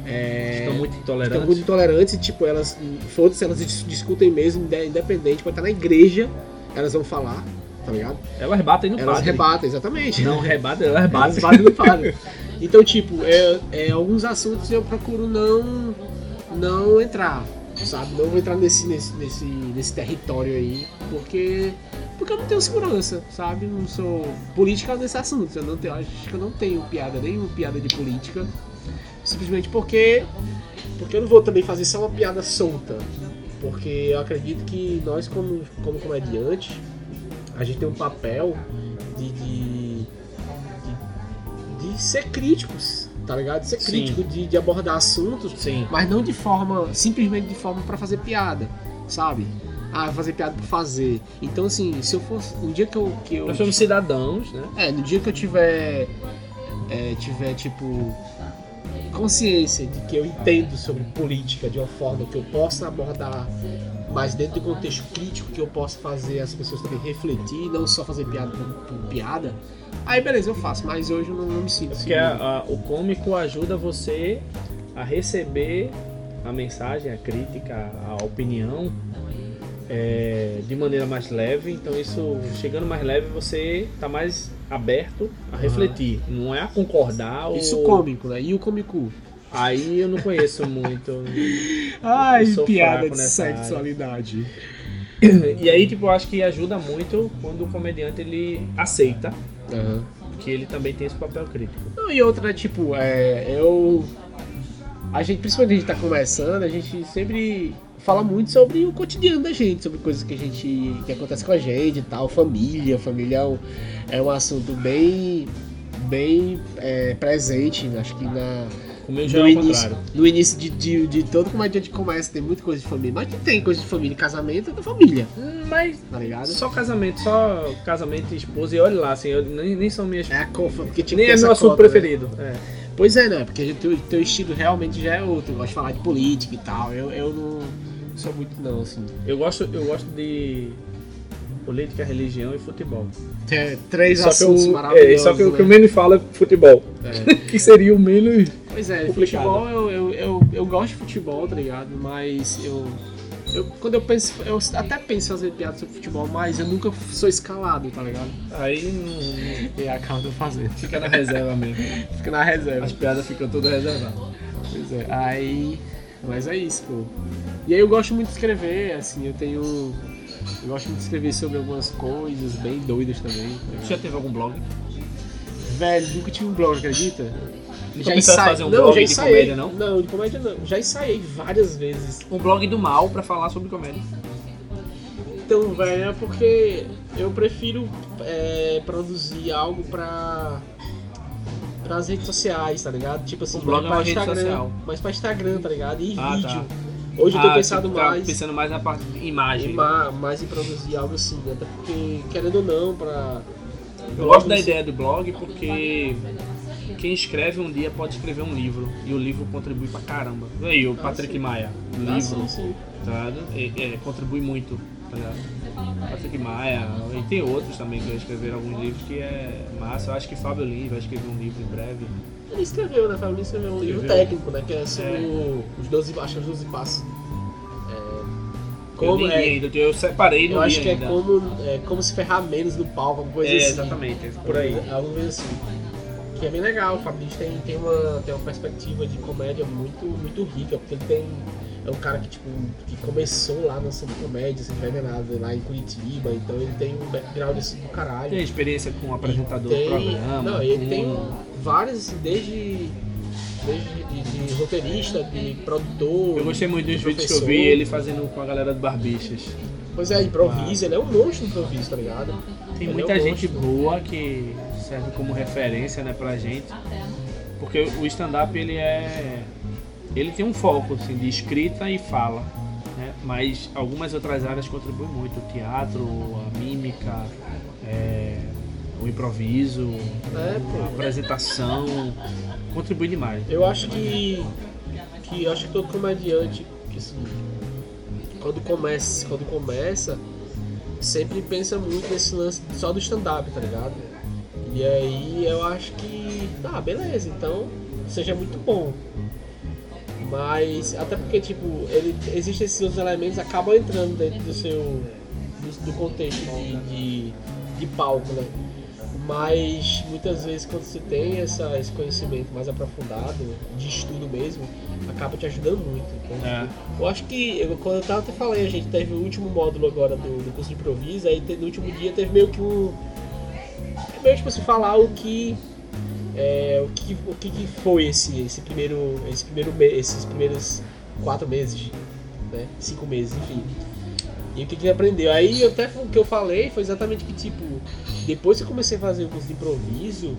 é, Estão muito Estão intolerantes. muito intolerantes e, tipo, elas, foda-se, elas dis- discutem mesmo, inde- independente, pode estar na igreja, elas vão falar, tá ligado? Elas batem no Elas padre. rebatem, exatamente. Não rebatem, elas elas batem. batem no padre. Então, tipo, é, é, alguns assuntos eu procuro não, não entrar, sabe? Não vou entrar nesse, nesse, nesse, nesse território aí, porque, porque eu não tenho segurança, sabe? Não sou política nesse assunto. Eu não tenho, acho que eu não tenho piada, nenhuma piada de política. Simplesmente porque, porque eu não vou também fazer só uma piada solta. Porque eu acredito que nós, como, como comediantes, a gente tem um papel de, de, de, de ser críticos, tá ligado? De ser crítico, de, de abordar assuntos, Sim. mas não de forma, simplesmente de forma pra fazer piada, sabe? Ah, fazer piada por fazer. Então, assim, se eu fosse. Um dia que eu. Que eu Nós somos cidadãos, né? é, no dia que eu tiver. é, tiver, tipo. Consciência de que eu entendo sobre política de uma forma que eu possa abordar, mas dentro do contexto crítico que eu possa fazer as pessoas também refletir, não só fazer piada por, por piada, aí beleza, eu faço, mas hoje eu não, não me sinto Porque assim. a- a- o cômico ajuda você a receber a mensagem, a crítica, a opinião é, de maneira mais leve. Então isso, chegando mais leve, você tá mais aberto a refletir. Não é a concordar ou... Isso cômico, né? E o cômico? Aí eu não conheço muito. Ai, piada de nessa área. sexualidade. E aí, tipo, eu acho que ajuda muito quando o comediante ele aceita Aham. que ele também tem esse papel crítico. Não, e outra, tipo, é, eu. A gente, principalmente a gente tá começando, a gente sempre fala muito sobre o cotidiano da gente, sobre coisas que a gente. que acontece com a gente e tal, família. Família é um, é um assunto bem. bem é, presente, acho que na. Comigo já No é início, no início de, de, de todo comediante que começa, tem muita coisa de família. Mas não tem coisa de família, casamento é da família, Hum, Mas tá ligado? só casamento, só casamento e esposa, e olha lá, assim, eu, nem, nem são minhas. É a cofa, porque tinha nem que é meu assunto né? preferido. É. Pois é, né? Porque o teu, teu estilo realmente já é outro. Eu gosto de falar de política e tal. Eu, eu não sou muito não, assim. Eu gosto, eu gosto de política, religião e futebol. É, três Só que, assuntos eu, maravilhosos. é, só que o que eu né? menos falo é futebol. É. que seria o menos. Pois é, complicado. futebol eu, eu, eu, eu gosto de futebol, tá ligado? Mas eu, eu. Quando eu penso. Eu até penso em fazer piada sobre futebol, mas eu nunca sou escalado, tá ligado? Aí não, E acabo não fazendo. fica na reserva mesmo. Fica na reserva. As piadas ficam todas reservadas. Pois é, aí. Mas é isso, pô. E aí eu gosto muito de escrever, assim, eu tenho. Eu gosto muito de escrever sobre algumas coisas bem doidas também. tá ligado? Já teve algum blog? Velho, nunca tive um blog, acredita? Já ensai- fazer um não, blog de ensaiei. comédia, não? Não, de comédia não. Já ensaiei várias vezes. Um blog do mal pra falar sobre comédia. Então, velho, é porque eu prefiro é, produzir algo pra. Pras redes sociais, tá ligado? Tipo assim, O blog pra Instagram. social. Mais pra Instagram, tá ligado? E Ah, vídeo. tá. Hoje eu tô Ah, pensando tipo, tá mais. pensando mais na parte de em imagem. ma- mais em produzir algo assim, né? até porque, querendo ou não, pra. Eu gosto da ideia do blog porque quem escreve um dia pode escrever um livro e o livro contribui pra caramba. E aí, o Ah, Patrick sim. Maia, o Ah, livro, sim, sim. tá? É, é, contribui muito, tá ligado? Patrick Maia, e tem outros também que já escreveram alguns livros que é massa. Eu acho que Fábio Lins vai escrever um livro em breve. Ele escreveu, né? Fábio Lins escreveu um livro Escreveu. técnico, né? Que é sobre É. os 12, acho que é os 12 passos. É, eu como li é, ainda, eu separei não eu acho que é como, é como se ferrar menos no palco, alguma coisa É, assim. exatamente, por aí. Alguma coisa assim. Que é bem legal, o Fabrício tem, tem, uma, tem uma perspectiva de comédia muito, muito rica, porque ele tem. É um cara que, tipo, que começou lá na de comédia, você vai ver nada, lá em Curitiba, então ele tem um background assim do caralho. Tem experiência com apresentador tem, do programa. Não, ele com- tem várias, assim, desde, desde de, de roteirista, de produtor. Eu gostei muito dos de vídeos que eu vi ele fazendo com a galera do Barbichas. Pois é, improvisa, ele é um monstro de improviso, tá ligado? Tem Ele muita é um gente monstro. boa que serve como referência, né, pra gente. Porque o stand-up ele é. Ele tem um foco assim, de escrita e fala. Né? Mas algumas outras áreas contribuem muito. O teatro, a mímica, é, o improviso, É, a apresentação. Contribui demais. Eu acho que. que acho que todo comediante, que assim, quando começa, quando começa, sempre pensa muito nesse lance só do stand-up, tá ligado? E aí eu acho que. Tá, beleza, então seja muito bom. Mas até porque tipo, ele, existem esses outros elementos acabam entrando dentro do seu. do, do contexto de, de, de palco, né? Mas muitas vezes quando você tem essa, esse conhecimento mais aprofundado, de estudo mesmo, acaba te ajudando muito. Então, É. eu acho que, eu, quando eu tava até falei, a gente teve o último módulo agora do, do curso de improviso, aí no último dia teve meio que um. Meio tipo assim, falar o que. é, o que, o que que foi esse, esse primeiro. Esse primeiro me- esses primeiros quatro meses, né? Cinco meses, enfim. E o que que aprendeu? Aí até o que eu falei foi exatamente que tipo, depois que eu comecei a fazer o curso de improviso,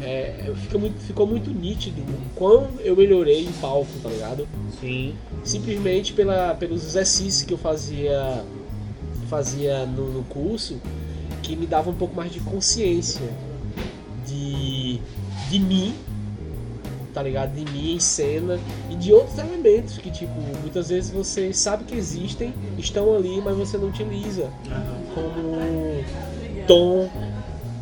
é, fica muito, ficou muito nítido o quão eu melhorei em palco, tá ligado? Sim. Simplesmente pela, pelos exercícios que eu fazia, fazia no, no curso, que me dava um pouco mais de consciência de, de mim, tá ligado? De mim em cena e de outros elementos que, tipo, muitas vezes você sabe que existem, estão ali, mas você não utiliza. Como tom,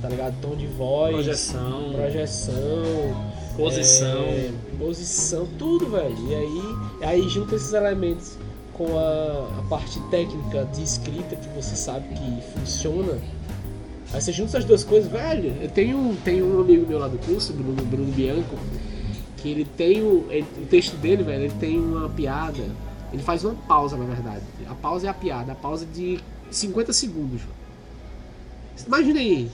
tá ligado? Tom de voz, Projeção, projeção, posição. é, posição, tudo, velho. E aí, aí junta esses elementos com a, a parte técnica de escrita que você sabe que funciona. Aí você junta essas duas coisas, velho. Eu tenho, tenho um amigo meu lá do curso, Bruno, Bruno Bianco, que ele tem o, ele- o texto dele, velho, ele tem uma piada. Ele faz uma pausa, na verdade. A pausa é a piada, a pausa de 50 segundos. Imagina aí,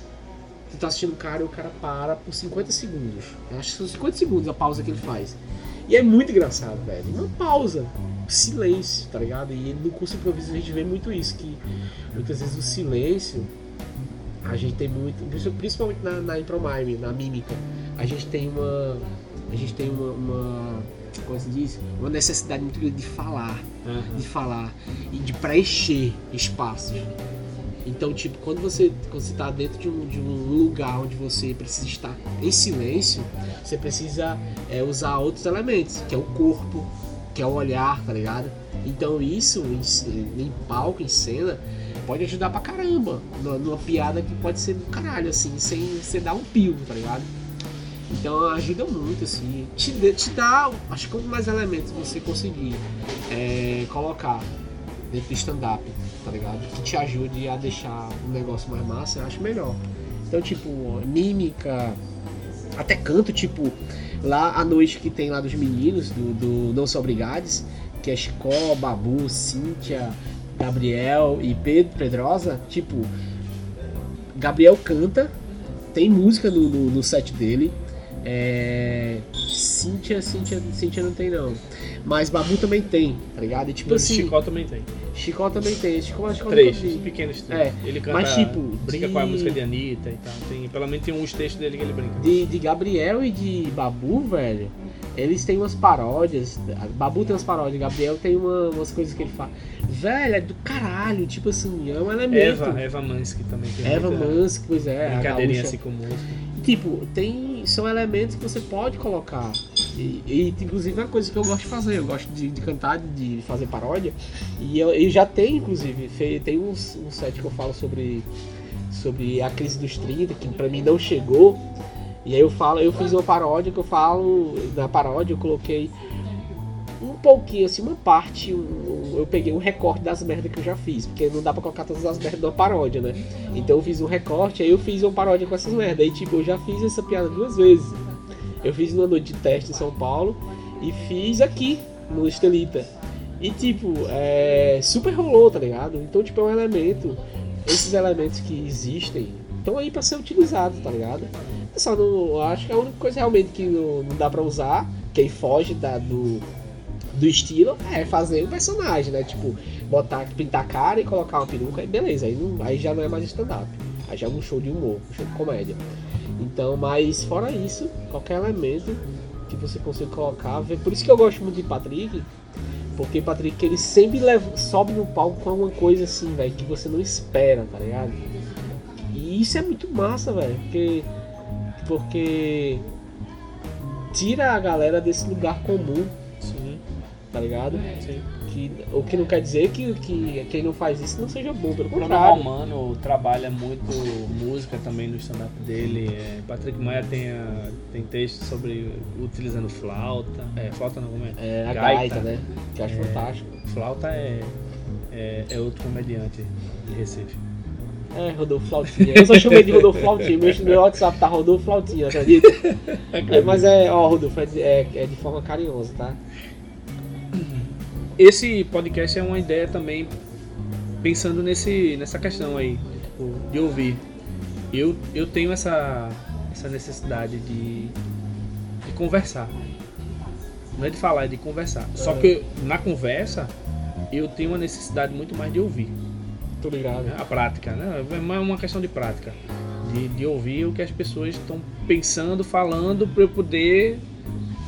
tu tá assistindo um cara e o cara para por 50 segundos. Eu acho que são 50 segundos a pausa que ele faz. E é muito engraçado, velho. Uma pausa. Silêncio, tá ligado? E no curso improviso a gente vê muito isso, que muitas vezes o silêncio a gente tem muito, principalmente na, na impromime, na mímica, a gente tem uma. A gente tem uma. uma como se diz? Uma necessidade muito grande de falar Aham. de falar e de preencher espaços. Então, tipo, quando você quando você está dentro de um, de um lugar onde você precisa estar em silêncio, você precisa é, usar outros elementos, que é o corpo, que é o olhar, tá ligado? Então isso em, em palco, em cena, pode ajudar pra caramba. Numa, piada que pode ser do caralho, assim, sem você dar um pio, tá ligado? Então ajuda muito, assim. Te, te dá, acho que quanto mais elementos você conseguir é, colocar dentro do stand-up, tá ligado? Que te ajude a deixar o negócio mais massa, eu acho melhor. Então, tipo, mímica, até canto, tipo, lá a noite que tem lá dos meninos, do, do Não São Obrigados, que é Chicó, Babu, Cíntia, Gabriel e Pedro Pedrosa, tipo, Gabriel canta, tem música no, no, no set dele, É. Cíntia, Cíntia, Cíntia não tem não. Mas Babu também tem, tá ligado? E tipo No assim. Chicó também tem. Chicó também tem. Chicó, Chicó Três, nunca vi. pequenos três. É, Ele canta, mas, tipo, brinca de- com a música de Anitta e tal. Tem, pelo menos tem uns textos dele que ele brinca. De, de Gabriel e de Babu, velho, eles têm umas paródias. Babu tem umas paródias, Gabriel tem uma- umas coisas que ele fala. Velho, é do caralho, tipo assim, é um elemento. Eva, Eva Mansky também tem Eva muita Mansky, pois é. brincadeirinha assim com música. Tipo, tem, são elementos que você pode colocar. E, e, inclusive é uma coisa que eu gosto de fazer. Eu gosto de, de cantar, de, fazer paródia. E eu, eu já tenho, inclusive, tem um, um set que eu falo sobre, sobre a crise dos 30, que pra mim não chegou. E aí eu falo, eu fiz uma paródia que eu falo, na paródia eu coloquei um pouquinho, assim, uma parte, um- um- eu peguei um recorte das merdas que eu já fiz, porque não dá pra colocar todas as merdas numa paródia, né? Então eu fiz um recorte, aí eu fiz uma paródia com essas merdas. Aí tipo, eu já fiz essa piada duas vezes. Eu fiz numa noite de teste em São Paulo e fiz aqui, no Estelita. E tipo, é, super rolou, tá ligado? Então tipo, é um elemento, esses elementos que existem estão aí pra ser utilizados, tá ligado? Eu só não, acho que a única coisa realmente que não, não dá pra usar, quem foge da, do, do estilo, é fazer um personagem, né? Tipo, botar, pintar a cara e colocar uma peruca, aí beleza, aí, não, aí já não é mais stand-up. Aí já é um show de humor, um show de comédia. Então, mas fora isso, qualquer elemento que você consiga colocar, vê- por isso que eu gosto muito de Patrick, porque Patrick ele sempre leva, sobe no palco com alguma coisa assim, velho, que você não espera, tá ligado? E isso é muito massa, velho, porque porque tira a galera desse lugar comum, tá ligado? sim. Que, o que não quer dizer que, que quem não faz isso não seja bom, pelo O contrário. Romano trabalha muito música também no stand-up dele. É, Patrick Maia tem, a- tem texto sobre utilizando flauta. É, flauta não, como é? É, a Gaita. gaita, né? Que eu acho É. fantástico. Flauta é, é, é outro comediante de Recife. É, Rodolfo Flautinha. Eu só chamei de Rodolfo Flautinha. Meu, meu WhatsApp tá Rodolfo Flautinha, acredita? É, mas é, ó, Rodolfo, é de, é- é de forma carinhosa, tá? Esse podcast é uma ideia também pensando nesse, nessa questão aí, tipo, de ouvir. Eu, eu tenho essa, essa necessidade de, de conversar. Não é de falar, é de conversar. Só É. que na conversa eu tenho uma necessidade muito mais de ouvir. Tô ligado. A prática, né? É mais uma questão de prática. De, de ouvir o que as pessoas estão pensando, falando, para eu poder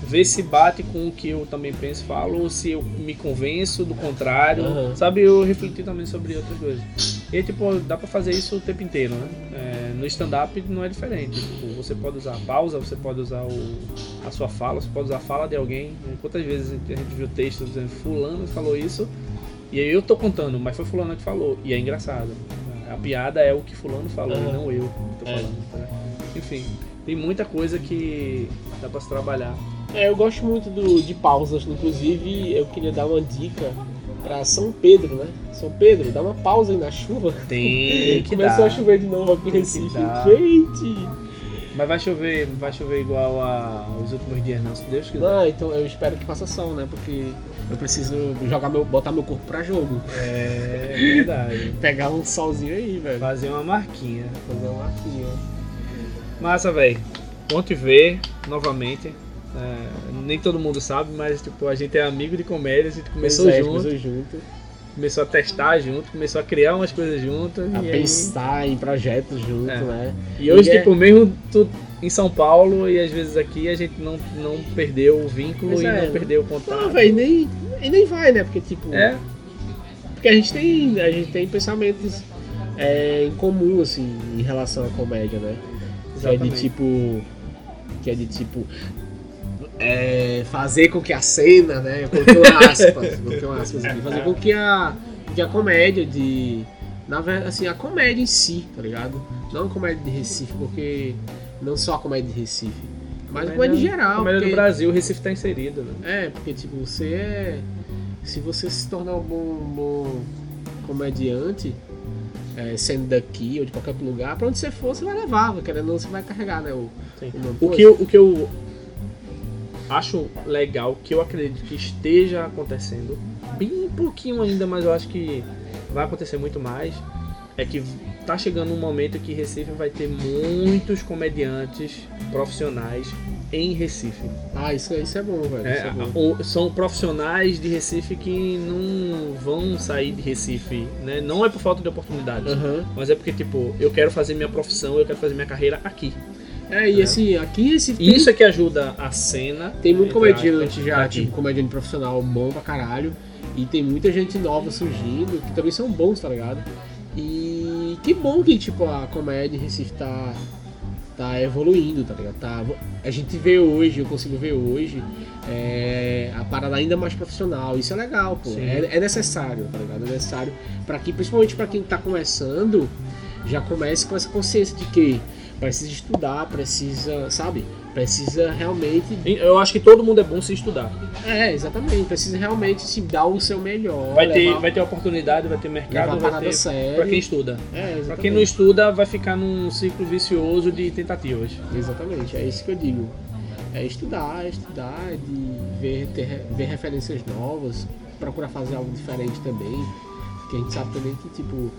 ver se bate com o que eu também penso e falo, ou se eu me convenço do contrário. Aham. Sabe, eu refleti também sobre outras coisas. E tipo, dá pra fazer isso o tempo inteiro, né? É, no stand-up não é diferente. Tipo, você pode usar a pausa, você pode usar o, a sua fala, você pode usar a fala de alguém. Quantas vezes a gente viu texto dizendo fulano falou isso, e aí eu tô contando, mas foi fulano que falou. E é engraçado. A piada é o que fulano falou, Aham. e não eu que tô É. falando. tá? Enfim, tem muita coisa que dá pra se trabalhar. É, eu gosto muito do, de pausas, inclusive eu queria dar uma dica pra São Pedro, né? São Pedro, dá uma pausa aí na chuva. Tem que Começou dar. a chover de novo aqui em Recife. Gente! Mas vai chover, vai chover igual aos últimos dias, não, se Deus quiser. Não, então eu espero que faça sol, né? Porque eu preciso jogar meu, botar meu corpo pra jogo. É verdade. Pegar um solzinho aí, velho. Fazer uma marquinha. Fazer uma marquinha. Massa, velho. Bom te ver novamente. É, nem todo mundo sabe, mas tipo, a gente é amigo de comédia, a gente começou é, junto, começou junto. começou a testar junto, começou a criar umas coisas juntas. A e, aí- pensar em projetos junto, É. né? e hoje, E é- tipo, mesmo tu em São Paulo e às vezes aqui, a gente não, não perdeu o vínculo e é. não perdeu o contato. Não, velho, nem, e nem vai, né? Porque, tipo, É, porque a gente tem, a gente tem pensamentos é, em comum, assim, em relação à comédia, né? Que é de Exatamente. tipo. Que é de tipo. É, fazer com que a cena, né? Eu coloquei uma aspas, coloquei uma aspas aqui, fazer com que a, que a comédia de. Na verdade, assim, a comédia em si, tá ligado? Não a comédia de Recife, porque. Não só a comédia de Recife, mas a comédia em geral. Comédia porque- do Brasil, o Recife tá inserido, né? é, porque tipo, você é. Se você se tornar um bom, bom comediante, é, sendo daqui ou de qualquer lugar, pra onde você for, você vai levar, querendo ou não, você vai carregar, né? O, o. O que, eu, o que eu acho legal, que eu acredito que esteja acontecendo, bem pouquinho ainda, mas eu acho que vai acontecer muito mais, é que tá chegando um momento que Recife vai ter muitos comediantes profissionais em Recife. Ah, isso, isso é bom, velho. É, é bom. são profissionais de Recife que não vão sair de Recife, né? Não é por falta de oportunidades, Aham. mas é porque, tipo, eu quero fazer minha profissão, eu quero fazer minha carreira aqui. É, e assim, aqui esse E isso é que ajuda a cena. Tem muito entre comediante já, aqui. tipo, comediante profissional bom pra caralho. E tem muita gente nova surgindo, que também são bons, tá ligado? E que bom que, tipo, a comédia em Recife tá, tá evoluindo, tá ligado? Tá, a gente vê hoje, eu consigo ver hoje, é, a parada ainda mais profissional. Isso é legal, pô. É, é necessário, tá ligado? É necessário para que, principalmente pra quem tá começando, já comece com essa consciência de que precisa estudar, precisa, sabe? Precisa realmente Eu acho que todo mundo é bom se estudar. é, exatamente. Precisa realmente se dar o seu melhor. Vai ter, levar- vai ter oportunidade, vai ter mercado, vai ter. sério. Pra quem estuda. É. Pra quem não estuda, vai ficar num ciclo vicioso de tentativas. Exatamente, é isso que eu digo. É estudar, é estudar, é de ver, ter, ver referências novas, procurar fazer algo diferente também. Porque a gente sabe também que, tipo,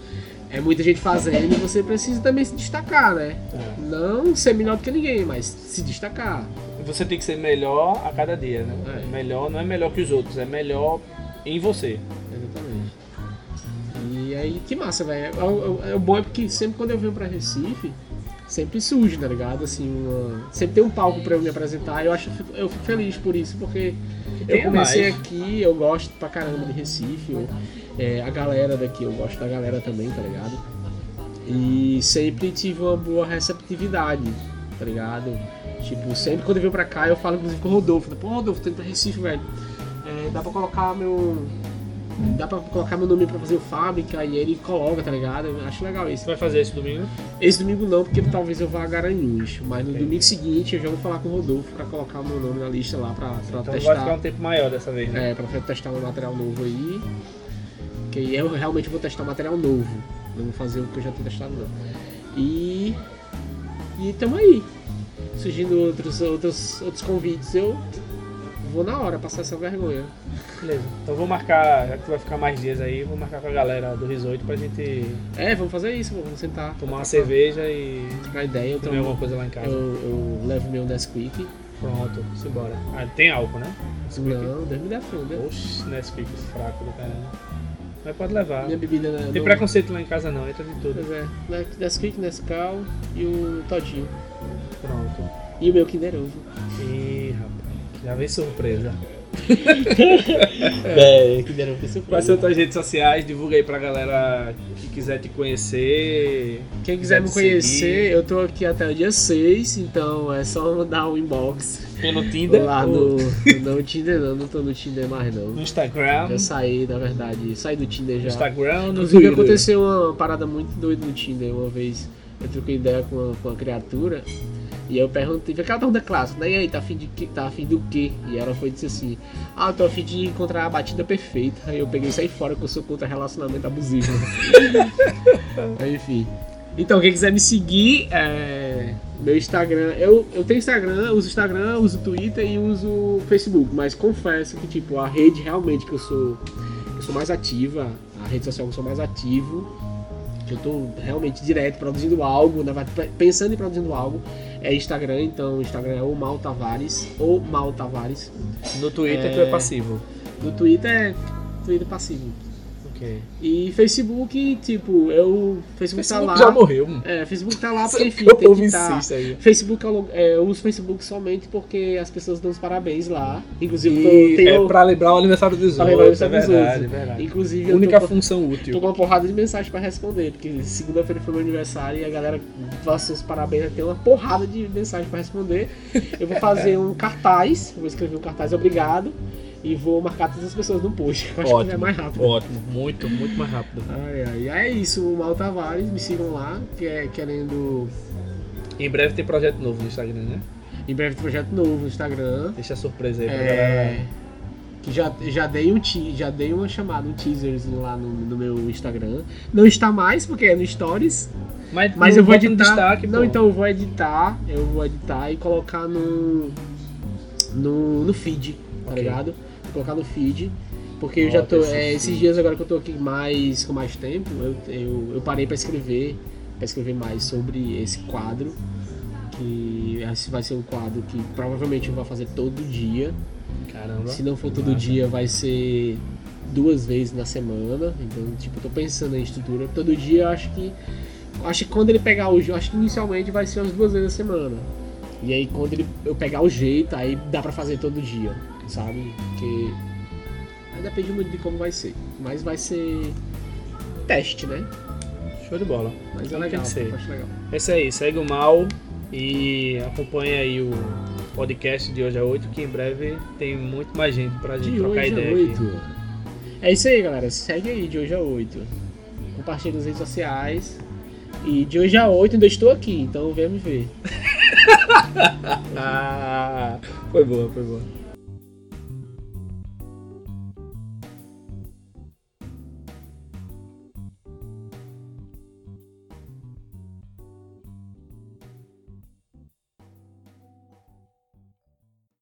é muita gente fazendo e você precisa também se destacar, né? É. Não ser melhor do que ninguém, mas se destacar. Você tem que ser melhor a cada dia, né? É. Melhor não é melhor que os outros, é melhor em você. Exatamente. E aí, que massa, velho. É, o- é o bom é porque sempre quando eu venho pra Recife, sempre surge, tá ligado? Assim, uma- sempre tem um palco pra eu me apresentar. Eu acho, eu fico feliz por isso, porque eu comecei mais. aqui, eu gosto pra caramba de Recife. eu- é, a galera daqui, eu gosto da galera também, tá ligado? E sempre tive uma boa receptividade, tá ligado? Tipo, sempre quando eu venho pra cá, eu falo inclusive com o Rodolfo. Pô, Rodolfo, tô indo pra Recife, velho. É, dá pra colocar meu. Dá pra colocar meu nome pra fazer o fábrica e ele coloca, tá ligado? Eu acho legal isso. Você vai fazer esse domingo? Esse domingo não, porque talvez eu vá a Garanhuns. Mas no domingo seguinte eu já vou falar com o Rodolfo pra colocar meu nome na lista lá pra, pra Então vai testar. ficar um tempo maior dessa vez, né? É, pra testar um material novo aí. Que aí eu realmente vou testar material novo. Não vou fazer o que eu já tenho testado não. E. E tamo aí. Surgindo outros, outros, outros convites, eu vou na hora passar essa vergonha. Beleza. Então vou marcar, já que tu vai ficar mais dias aí, vou marcar com a galera do Risoito pra gente É, vamos fazer isso, vamos sentar. tomar uma cerveja e Trocar ideia, eu, comer alguma coisa lá em casa. eu, eu levo meu Nesquik. Pronto, simbora. Ah, tem álcool, né? Não, Deus me defenda. Oxe, Nesquik fraco do caramba. Mas pode levar. Minha bebida né, Tem não- preconceito lá em casa não, entra de tudo. Pois é, Ne- Nesquik, Nescau e o Todinho. Pronto. E o meu Kinder Ovo. Ih, rapaz, já vem surpresa. É, Ovo tem Quais são as tuas redes sociais? Divulga aí pra galera que quiser te conhecer. Quem quiser me Quiser conhecer, eu tô aqui até o dia 6, então é só mandar um inbox Pelo Tinder lá ou no. Não, Tinder não, não tô no Tinder mais não. no Instagram. Já saí, na verdade, saí do Tinder No já. Instagram no Inclusive Twitter. aconteceu uma parada muito doida no Tinder uma vez. Eu troquei ideia com uma, com uma criatura e eu perguntei, aquela pergunta clássica, né? E aí, tá afim de que, tá afim do quê? E ela foi disse assim, ah, tô afim de encontrar a batida perfeita. Aí eu peguei e saí fora que eu sou contra relacionamento abusivo. Enfim. Então, quem quiser me seguir, é, meu Instagram, eu, eu tenho Instagram, uso Instagram, uso Twitter e uso Facebook, mas confesso que tipo, a rede realmente que eu sou, que eu sou mais ativa, a rede social que eu sou mais ativo, que eu tô realmente direto produzindo algo, verdade, pensando em produzindo algo, é Instagram, então o Instagram é o Mal Tavares, ou Mal Tavares. No Twitter É. tu é passivo. No Twitter é Twitter passivo. Ok. E Facebook, tipo, eu. Facebook, tá lá. já morreu. mano. É, Facebook tá lá porque, enfim, O tem povo que tá. insiste aí. Facebook, eu, é, eu uso Facebook somente porque as pessoas dão os parabéns lá. Inclusive, eu E tenho. é pra lembrar o aniversário dos pra lembrar o outros. É aniversário dos verdade, é outros. verdade. Inclusive, eu Única tô, função tô útil. com uma porrada de mensagem pra responder, porque segunda-feira foi meu aniversário e a galera passou os parabéns, tem uma porrada de mensagem pra responder. Eu vou fazer um cartaz, eu vou escrever um cartaz obrigado e vou marcar todas as pessoas no post. Eu acho que é Ótimo. mais rápido. Ótimo, muito, muito mais rápido. Ai, ai, é isso, o Mal Tavares, me sigam lá, que é querendo. Em breve tem projeto novo no Instagram, né? Em breve tem projeto novo no Instagram. Deixa a surpresa aí pra galera. É, que já, já dei um te, já dei uma chamada, um teaserzinho lá no, no meu Instagram. Não está mais, porque é no Stories. Mas, Mas eu vou editar. destaque, não, pô. então eu vou editar. Eu vou editar e colocar no. No, no feed, tá Ok. ligado? Colocar no feed. Porque eu Bota já tô. é, esses dias agora que eu tô aqui mais com mais tempo, eu, eu, eu parei pra escrever. Pra escrever mais sobre esse quadro. Que esse vai ser um quadro que provavelmente eu vou fazer todo dia. Caramba. Se não for todo dia, vai ser duas vezes na semana. Então, tipo, eu tô pensando em estrutura. Todo dia eu acho que. Acho que quando ele pegar o jeito, acho que inicialmente vai ser umas duas vezes na semana. E aí quando ele, eu pegar o jeito, aí dá pra fazer todo dia, sabe? Porque. Aí depende muito de como vai ser. Mas vai ser teste, né? Show de bola. Mas é legal, que acho legal. É isso aí, segue o mal e acompanha aí o podcast de hoje a 8, que em breve tem muito mais gente pra gente De trocar hoje a ideia aqui. 8. É isso aí, galera. Segue aí de hoje a 8. Compartilha nas redes sociais. E de hoje a 8 ainda estou aqui, então vem me ver. Ah, foi boa, foi boa.